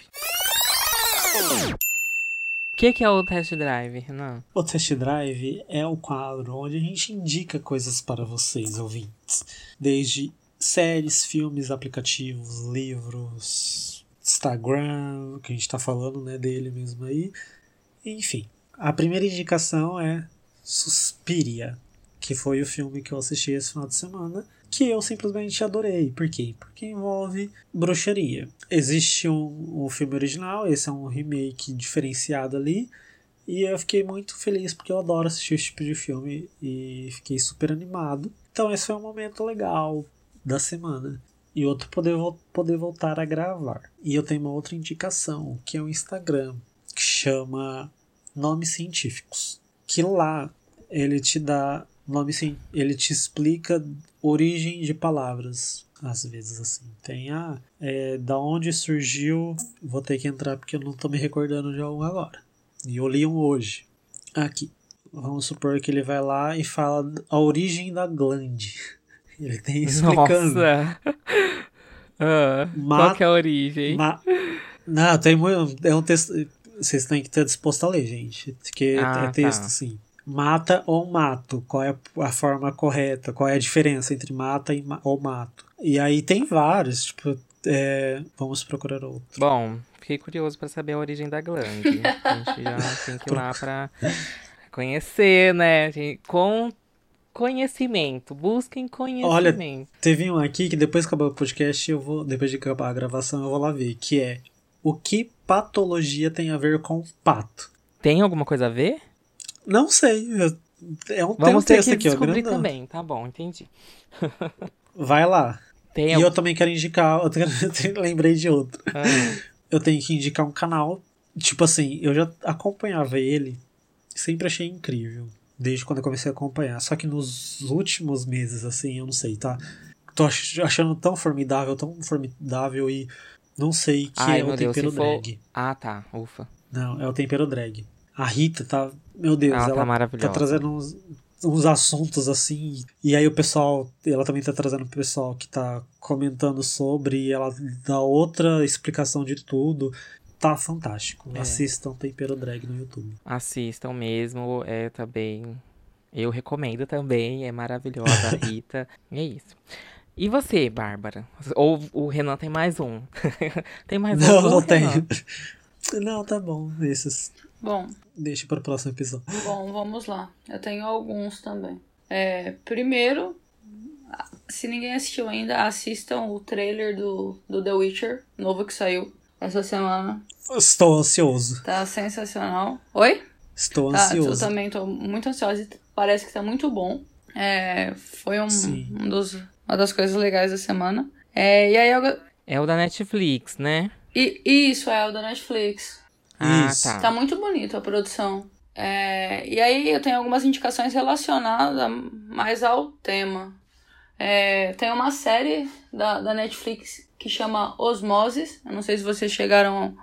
[SPEAKER 1] O que, que é o test drive, Renan?
[SPEAKER 2] O test drive é o quadro onde a gente indica coisas para vocês, ouvintes. Desde séries, filmes, aplicativos, livros, Instagram, que a gente tá falando né, dele mesmo aí. Enfim, a primeira indicação é Suspiria, que foi o filme que eu assisti esse final de semana, que eu simplesmente adorei. Por quê? Porque envolve bruxaria. Existe um, um filme original, esse é um remake diferenciado ali. E eu fiquei muito feliz porque eu adoro assistir esse tipo de filme e fiquei super animado. Então esse foi um momento legal da semana. E outro poder, poder voltar a gravar. E eu tenho uma outra indicação, que é o Instagram, que chama Nomes Científicos. Que lá ele te dá nome cien- ele te explica origem de palavras. Às vezes assim. Tem a. É, da onde surgiu. Vou ter que entrar porque eu não tô me recordando de algum agora. E eu li um hoje. Aqui. Vamos supor que ele vai lá e fala a origem da glande. [LAUGHS] Ele tem explicando.
[SPEAKER 1] Nossa! [LAUGHS] Ah,
[SPEAKER 2] Ma-
[SPEAKER 1] Qual que é a origem?
[SPEAKER 2] Ma- [LAUGHS] Não, tem muito. É um texto. Vocês têm que estar disposto a ler, gente. Porque
[SPEAKER 1] Ah,
[SPEAKER 2] é texto
[SPEAKER 1] tá.
[SPEAKER 2] assim. Mata ou mato? Qual é a forma correta? Qual é a diferença entre mata e ma- ou mato? E aí tem vários, tipo. é, Vamos procurar outro.
[SPEAKER 1] Bom, fiquei curioso pra saber a origem da glande. A gente já [LAUGHS] tem que ir lá pra conhecer, né? Com conhecimento. Busquem conhecimento.
[SPEAKER 2] Teve um aqui que depois que acabar o podcast, eu vou. Depois de acabar a gravação, eu vou lá ver. Que é o que patologia tem a ver com pato?
[SPEAKER 1] Tem alguma coisa a ver?
[SPEAKER 2] Não sei. É um, tem um
[SPEAKER 1] Vamos ter
[SPEAKER 2] texto
[SPEAKER 1] que
[SPEAKER 2] aqui, ó.
[SPEAKER 1] descobrir
[SPEAKER 2] grandão.
[SPEAKER 1] também. Tá bom, entendi. [LAUGHS]
[SPEAKER 2] Vai lá.
[SPEAKER 1] Tem
[SPEAKER 2] E
[SPEAKER 1] algum...
[SPEAKER 2] eu também quero indicar, [LAUGHS] eu tenho- lembrei de outro.
[SPEAKER 1] Ah,
[SPEAKER 2] Eu tenho que indicar um canal. Tipo assim, eu já acompanhava ele, sempre achei incrível. Desde quando eu comecei a acompanhar. Só que nos últimos meses, assim, eu não sei, tá? Tô ach- achando tão formidável, tão formidável e não sei que
[SPEAKER 1] Ai,
[SPEAKER 2] é o
[SPEAKER 1] Deus,
[SPEAKER 2] tempero
[SPEAKER 1] se for...
[SPEAKER 2] drag.
[SPEAKER 1] Ah, tá. Ufa.
[SPEAKER 2] Não, é o tempero drag. A Rita tá. Meu Deus,
[SPEAKER 1] Ela
[SPEAKER 2] ela,
[SPEAKER 1] tá maravilhosa.
[SPEAKER 2] tá trazendo uns, uns assuntos assim. E aí o pessoal. Ela também tá trazendo o pessoal que tá comentando sobre. E ela dá outra explicação de tudo. Tá fantástico.
[SPEAKER 1] É.
[SPEAKER 2] Assistam Tempero Drag no YouTube.
[SPEAKER 1] Assistam mesmo. É também... Eu recomendo também. É maravilhosa a [LAUGHS] Rita. e é isso. E você, Bárbara? Ou o Renan tem mais um? [LAUGHS] tem mais
[SPEAKER 2] não,
[SPEAKER 1] um?
[SPEAKER 2] não
[SPEAKER 1] Renan?
[SPEAKER 2] tenho. Não, tá bom. Esses.
[SPEAKER 3] Bom,
[SPEAKER 2] Deixa para o próximo episódio.
[SPEAKER 3] bom, vamos lá. Eu tenho alguns também. É, primeiro, se ninguém assistiu ainda, assistam o trailer do, do The Witcher, novo que saiu essa semana.
[SPEAKER 2] Estou ansioso.
[SPEAKER 3] Tá sensacional. Oi?
[SPEAKER 2] Estou
[SPEAKER 3] Tá, eu
[SPEAKER 2] ansioso.
[SPEAKER 3] também tô muito ansiosa e parece que tá muito bom. É, foi um, um dos, uma das coisas legais da semana. É, e aí eu,
[SPEAKER 1] É o da Netflix, né?
[SPEAKER 3] e, isso é o da Netflix.
[SPEAKER 1] Ah,
[SPEAKER 2] Isso.
[SPEAKER 1] tá.
[SPEAKER 3] Tá muito bonito a produção. É, e aí eu tenho algumas indicações relacionadas mais ao tema. É, tem uma série da, da Netflix que chama Osmoses. Eu não sei se vocês chegaram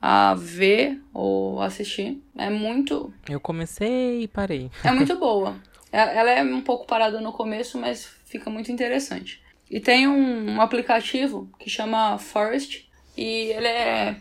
[SPEAKER 3] a ver ou assistir. É muito,
[SPEAKER 1] Eu comecei e parei.
[SPEAKER 3] é muito [LAUGHS] boa. É- Ela é um pouco parada no começo, mas fica muito interessante. E tem um, um aplicativo que chama Forest e ele é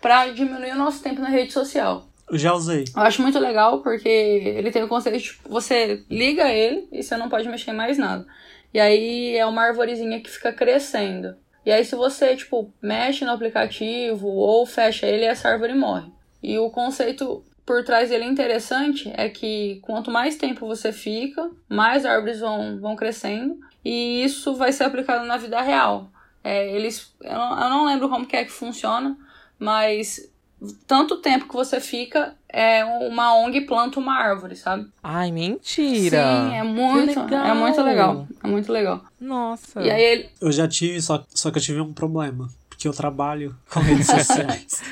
[SPEAKER 3] pra diminuir o nosso tempo na rede social.
[SPEAKER 2] Eu já usei.
[SPEAKER 3] Eu acho muito legal porque ele tem o conceito de tipo, você liga ele e você não pode mexer em mais nada. E aí é uma arvorezinha que fica crescendo. E aí se você, tipo, mexe no aplicativo ou fecha ele, essa árvore morre. E o conceito por trás dele interessante é que quanto mais tempo você fica, mais árvores vão, vão crescendo. E isso vai ser aplicado na vida real. É, eles, eu, não, eu não lembro como que é que funciona, mas tanto tempo que você fica, é uma ONG planta uma árvore, sabe?
[SPEAKER 1] Ai, mentira!
[SPEAKER 3] Sim, é muito,
[SPEAKER 1] legal.
[SPEAKER 3] é muito legal. É muito legal.
[SPEAKER 1] Nossa.
[SPEAKER 3] E aí ele.
[SPEAKER 2] Eu já tive, só, só que eu tive um problema. Porque eu trabalho com redes [LAUGHS] sociais.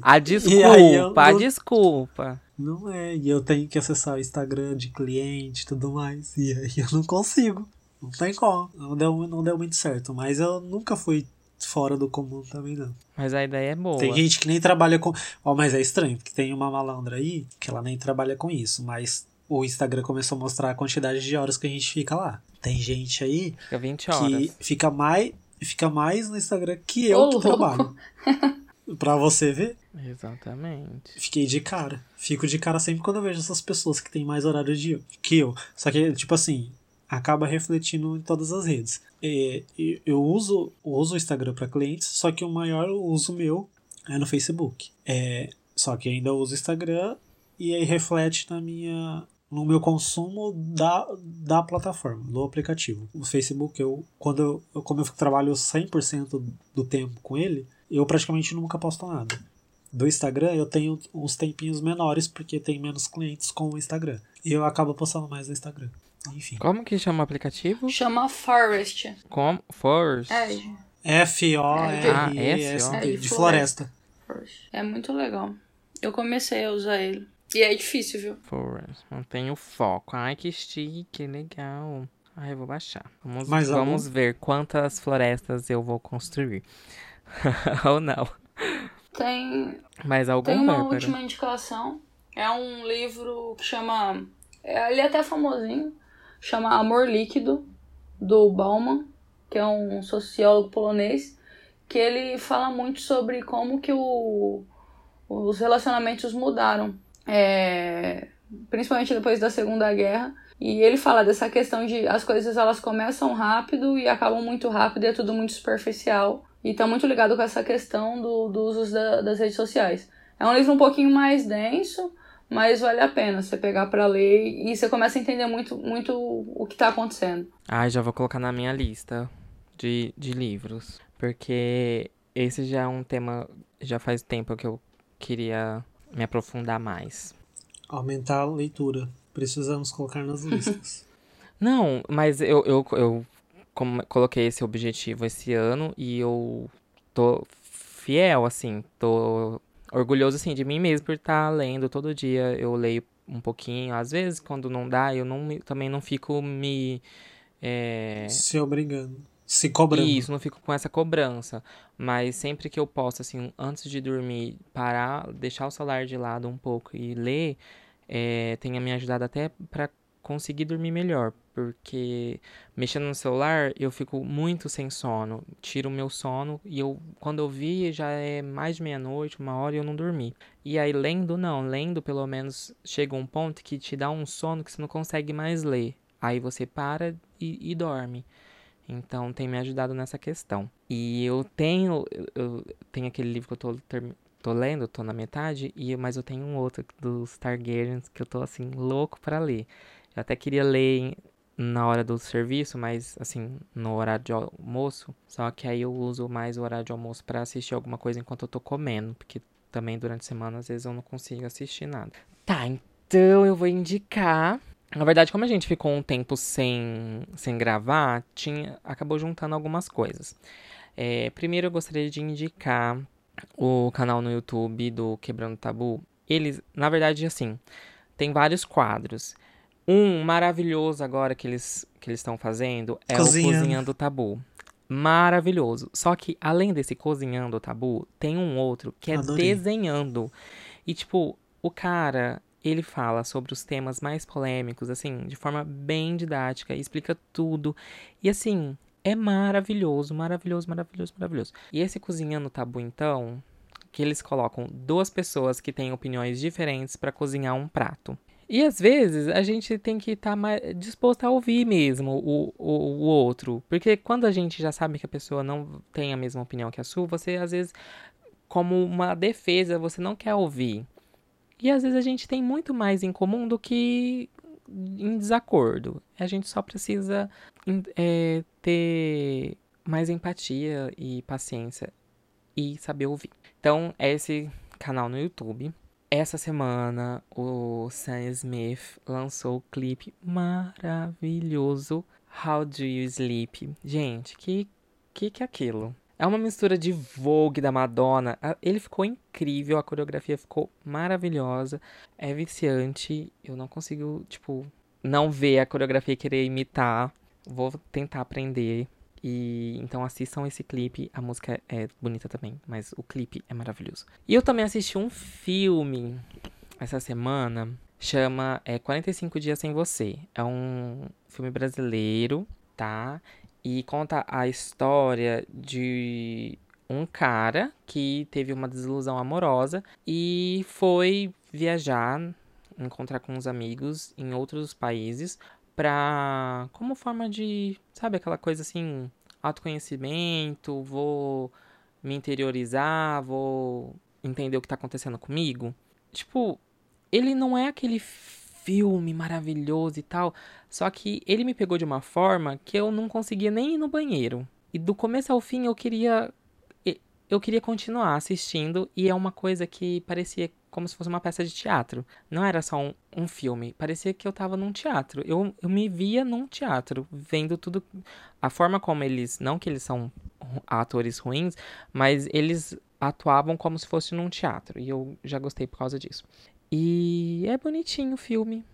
[SPEAKER 1] A desculpa, a
[SPEAKER 2] não-
[SPEAKER 1] desculpa.
[SPEAKER 2] não é, e eu tenho que acessar o Instagram de cliente e tudo mais. E aí eu não consigo. Não tem como. Não deu, não deu muito certo. Mas eu nunca fui fora do comum também, não.
[SPEAKER 1] Mas a ideia é boa.
[SPEAKER 2] Tem gente que nem trabalha com. Ó, mas é estranho, porque tem uma malandra aí que ela nem trabalha com isso, mas o Instagram começou a mostrar a quantidade de horas que a gente fica lá. Tem gente aí
[SPEAKER 1] Fica 20
[SPEAKER 2] que fica mais, fica mais no Instagram que eu
[SPEAKER 3] Ô,
[SPEAKER 2] que trabalho. [LAUGHS] pra você ver,
[SPEAKER 1] Exatamente.
[SPEAKER 2] fiquei de cara. Fico de cara sempre quando eu vejo essas pessoas que têm mais horário de, que eu. Só que, tipo assim, acaba refletindo em todas as redes. É, e eu uso, uso o Instagram para clientes, só que o maior uso meu é no Facebook. É, só que ainda uso o Instagram e aí reflete na minha no meu consumo da, da plataforma, do aplicativo. O Facebook, eu, quando eu, eu- como eu trabalho 100% do tempo com ele, eu praticamente nunca posto nada. Do Instagram, eu tenho uns tempinhos menores porque tem menos clientes com o Instagram. E eu acabo postando mais no Instagram. Enfim.
[SPEAKER 1] Como que chama o aplicativo?
[SPEAKER 3] Chama Forest.
[SPEAKER 1] Como? Force.
[SPEAKER 3] É.
[SPEAKER 2] F-O-R-E-S-T,
[SPEAKER 3] É, de
[SPEAKER 2] floresta.
[SPEAKER 3] Forest. É muito legal. Eu comecei a usar ele. E é difícil, viu?
[SPEAKER 1] Force. Mantém o foco. Ai, que chique, legal. Ai, eu vou baixar. Vamos,
[SPEAKER 2] Mais algum?
[SPEAKER 1] vamos ver quantas florestas eu vou construir. [LAUGHS] Ou não.
[SPEAKER 3] Tem,
[SPEAKER 1] Mais algum,
[SPEAKER 3] tem uma
[SPEAKER 1] Bárbara?
[SPEAKER 3] última indicação. É um livro que chama. é, Ele é até famosinho. Chama Amor Líquido, do Bauman, que é um sociólogo polonês. Que ele fala muito sobre como que o, os relacionamentos mudaram. É, principalmente depois da Segunda Guerra. E ele fala dessa questão de as coisas elas começam rápido e acabam muito rápido e é tudo muito superficial. E tá muito ligado com essa questão do, do uso da- das redes sociais. É um livro um pouquinho mais denso, mas vale a pena você pegar pra ler e você começa a entender muito, muito o que tá acontecendo.
[SPEAKER 1] Ai, já vou colocar na minha lista de, de livros. Porque esse já é um tema. Já faz tempo que eu queria me aprofundar mais.
[SPEAKER 2] Aumentar a leitura. Precisamos colocar nas listas. [LAUGHS]
[SPEAKER 1] Não, mas eu, eu, eu como- coloquei esse objetivo esse ano e eu tô fiel, assim, tô orgulhoso, assim, de mim mesmo por estar lendo todo dia. Eu leio um pouquinho, às vezes, quando não dá, eu não me- também não fico me. é,
[SPEAKER 2] Se obrigando. Se cobrando.
[SPEAKER 1] Isso, não fico com essa cobrança. Mas sempre que eu posso, assim, antes de dormir, parar, deixar o celular de lado um pouco e ler, é, tenha me ajudado até pra conseguir dormir melhor. Porque mexendo no celular, eu fico muito sem sono. Tiro o meu sono e eu, quando eu vi, já é mais de meia-noite, uma hora e eu não dormi. E aí, lendo, não. Lendo, pelo menos, chega um ponto que te dá um sono que você não consegue mais ler. Aí você para e, e dorme. Então tem me ajudado nessa questão. E eu tenho, eu- tenho aquele livro que eu tô, tô lendo, tô na metade, e mas eu tenho um outro dos Targaryens que eu tô assim louco pra ler. Eu até queria ler na hora do serviço, mas assim, no horário de almoço, só que aí eu uso mais o horário de almoço pra assistir alguma coisa enquanto eu tô comendo, porque também durante a semana às vezes eu não consigo assistir nada. Tá, então eu vou indicar na verdade, como a gente ficou um tempo sem, sem gravar, tinha, acabou juntando algumas coisas. É, primeiro, eu gostaria de indicar o canal no YouTube do Quebrando Tabu. Eles, na verdade, assim, tem vários quadros. Um maravilhoso agora que eles que eles estão fazendo é
[SPEAKER 2] Cozinhando.
[SPEAKER 1] o Cozinhando Tabu. Maravilhoso. Só que, além desse Cozinhando Tabu, tem um outro que é
[SPEAKER 2] Adorei.
[SPEAKER 1] Desenhando. E, tipo, o cara, ele fala sobre os temas mais polêmicos, assim, de forma bem didática, explica tudo. E, assim, é maravilhoso, maravilhoso, maravilhoso, maravilhoso. E esse Cozinhando Tabu, então, que eles colocam duas pessoas que têm opiniões diferentes pra cozinhar um prato. E às vezes a gente tem que estar mais disposto a ouvir mesmo o, o, o outro. Porque quando a gente já sabe que a pessoa não tem a mesma opinião que a sua, você às vezes, como uma defesa, você não quer ouvir. E às vezes a gente tem muito mais em comum do que em desacordo. A gente só precisa é, ter mais empatia e paciência e saber ouvir. Então, é esse canal no YouTube. Essa semana, o Sam Smith lançou o clipe maravilhoso How Do You Sleep. Gente, que que que é aquilo? É uma mistura de Vogue da Madonna. A- Ele ficou incrível, a coreografia ficou maravilhosa. É viciante. Eu não consigo, tipo, não ver a coreografia e querer imitar. Vou tentar aprender. E então assistam esse clipe. A música é bonita também, mas o clipe é maravilhoso. E eu também assisti um filme essa semana. Chama é, 45 Dias Sem Você. É um filme brasileiro, tá? E conta a história de um cara que teve uma desilusão amorosa e foi viajar, encontrar com os amigos em outros países pra como forma de, sabe, aquela coisa assim, autoconhecimento, vou me interiorizar, vou entender o que tá acontecendo comigo. Tipo, ele não é aquele filme maravilhoso e tal, só que ele me pegou de uma forma que eu não conseguia nem ir no banheiro. E do começo ao fim eu queria eu queria continuar assistindo e é uma coisa que parecia como se fosse uma peça de teatro. Não era só um, um filme, parecia que eu tava num teatro. Eu, eu me via num teatro, vendo tudo. A forma como eles. Não que eles são atores ruins, mas eles atuavam como se fosse num teatro. E eu já gostei por causa disso. E é bonitinho o filme.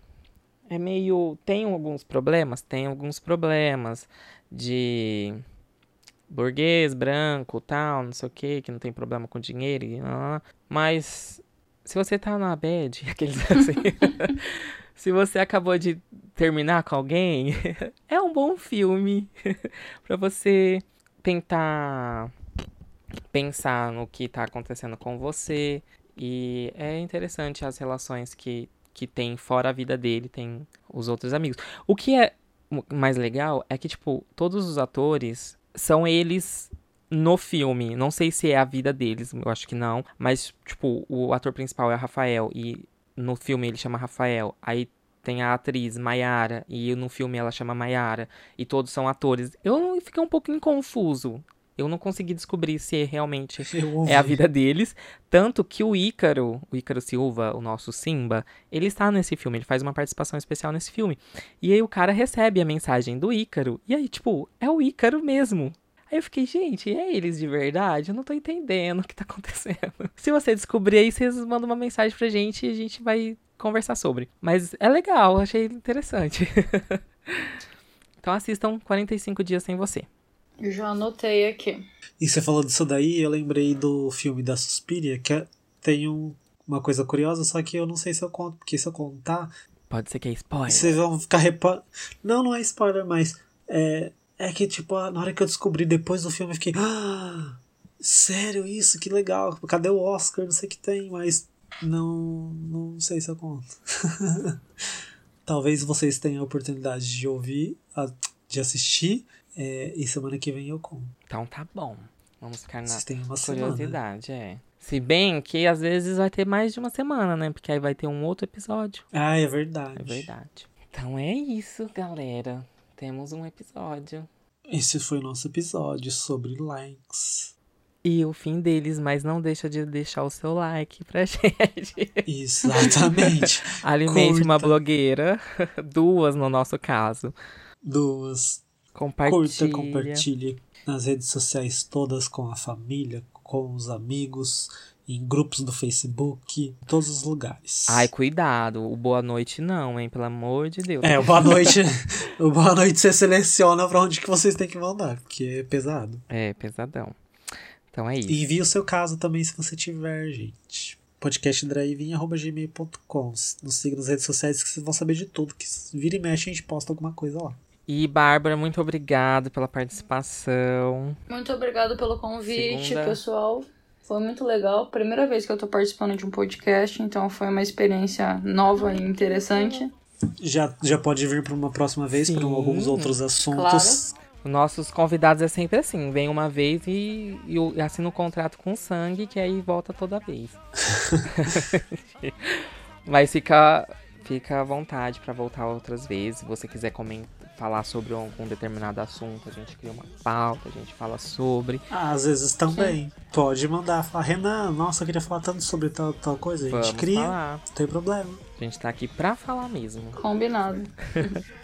[SPEAKER 1] É meio. Tem alguns problemas? Tem alguns problemas de burguês, branco, tal, não sei o que, que não tem problema com dinheiro. E, mas se você tá na bad, [LAUGHS] aqueles assim. [LAUGHS] se você acabou de terminar com alguém, [LAUGHS] é um bom filme pra você tentar pensar no que tá acontecendo com você. E é interessante as relações que, que tem fora a vida dele, tem os outros amigos. O que é mais legal é que, tipo, todos os atores são eles no filme. Não sei se é a vida deles, eu acho que não. Mas, tipo, o ator principal é o Rafael e no filme ele chama Rafael. Aí tem a atriz Maiara e no filme ela chama Maiara. E todos são atores. Eu fiquei um pouquinho confuso. Eu não consegui descobrir se realmente [LAUGHS] é a vida deles. Tanto que o Ícaro, o Ícaro Silva, o nosso Simba, ele está nesse filme, ele faz uma participação especial nesse filme. E aí o cara recebe a mensagem do Ícaro. E aí, tipo, é o Ícaro mesmo. Aí eu fiquei, gente, é eles de verdade? Eu não tô entendendo o que tá acontecendo. [LAUGHS] Se você descobrir aí, vocês mandam uma mensagem pra gente e a gente vai conversar sobre. Mas é legal, achei interessante. [LAUGHS] então assistam 45 Dias Sem Você.
[SPEAKER 3] Já anotei aqui.
[SPEAKER 2] E você falou disso daí, eu lembrei do filme da Suspiria, que é- tem um- uma coisa curiosa, só que eu não sei se eu conto, porque se eu contar,
[SPEAKER 1] Pode ser que é spoiler.
[SPEAKER 2] vocês vão ficar reparando. Não, não é spoiler, mas é, é que, tipo, na hora que eu descobri depois do filme, eu fiquei. Ah, sério isso? Que legal. Cadê o Oscar? Não sei o que tem, mas não, não sei se eu conto. [LAUGHS] Talvez vocês tenham a oportunidade de ouvir, de assistir, é, e semana que vem eu conto.
[SPEAKER 1] Então tá bom. Vamos ficar na
[SPEAKER 2] Vocês têm uma semana.
[SPEAKER 1] curiosidade, é. Se bem que às vezes vai ter mais de uma semana, né? Porque aí vai ter um outro episódio.
[SPEAKER 2] Ah, é verdade.
[SPEAKER 1] É verdade. Então é isso, galera. Temos um episódio.
[SPEAKER 2] Esse foi o nosso episódio sobre likes.
[SPEAKER 1] E o fim deles, mas não deixa de deixar o seu like pra [LAUGHS] gente.
[SPEAKER 2] Exatamente. [LAUGHS]
[SPEAKER 1] Alimente uma
[SPEAKER 2] Curta.
[SPEAKER 1] blogueira. [LAUGHS] Duas no nosso caso.
[SPEAKER 2] Duas.
[SPEAKER 1] Compartilha.
[SPEAKER 2] Curta, compartilhe nas redes sociais todas com a família, com os amigos, em grupos do Facebook, em todos os lugares.
[SPEAKER 1] Ai, cuidado. O boa noite não, hein? Pelo amor de Deus.
[SPEAKER 2] É, o boa [LAUGHS] noite. o boa noite você seleciona pra onde que vocês têm que mandar, porque é pesado.
[SPEAKER 1] É, pesadão. Então é isso.
[SPEAKER 2] E envie o seu caso também se você tiver, gente. podcastdrive.gmail.com Nos siga nas redes sociais que vocês vão saber de tudo. Que vira e mexe a gente posta alguma coisa lá.
[SPEAKER 1] E Bárbara, muito obrigado pela participação.
[SPEAKER 3] Muito obrigado pelo convite,
[SPEAKER 1] Segunda.
[SPEAKER 3] pessoal. Foi muito legal. Primeira vez que eu tô participando de um podcast, então foi uma experiência nova e interessante.
[SPEAKER 2] Já, já pode vir para uma próxima vez para alguns outros assuntos.
[SPEAKER 1] Nossos convidados é sempre assim, vem uma vez e, e eu assino um contrato com sangue, que aí volta toda vez. [LAUGHS] [LAUGHS] Mas fica, fica à vontade pra voltar outras vezes. Se você quiser comen- falar sobre algum determinado assunto, a gente cria uma pauta, a gente fala sobre.
[SPEAKER 2] Ah, às vezes também. Pode mandar, falar, Renan, nossa, eu queria falar tanto sobre tal, tal coisa. A gente
[SPEAKER 1] Vamos
[SPEAKER 2] cria,
[SPEAKER 1] falar.
[SPEAKER 2] não tem problema.
[SPEAKER 1] A gente tá aqui pra falar mesmo.
[SPEAKER 3] Combinado. [LAUGHS]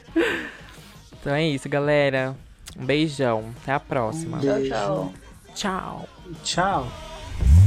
[SPEAKER 1] Então é isso, galera. Um beijão. Até a próxima.
[SPEAKER 2] Um
[SPEAKER 3] Tchau, tchau.
[SPEAKER 1] Tchau.
[SPEAKER 2] Tchau.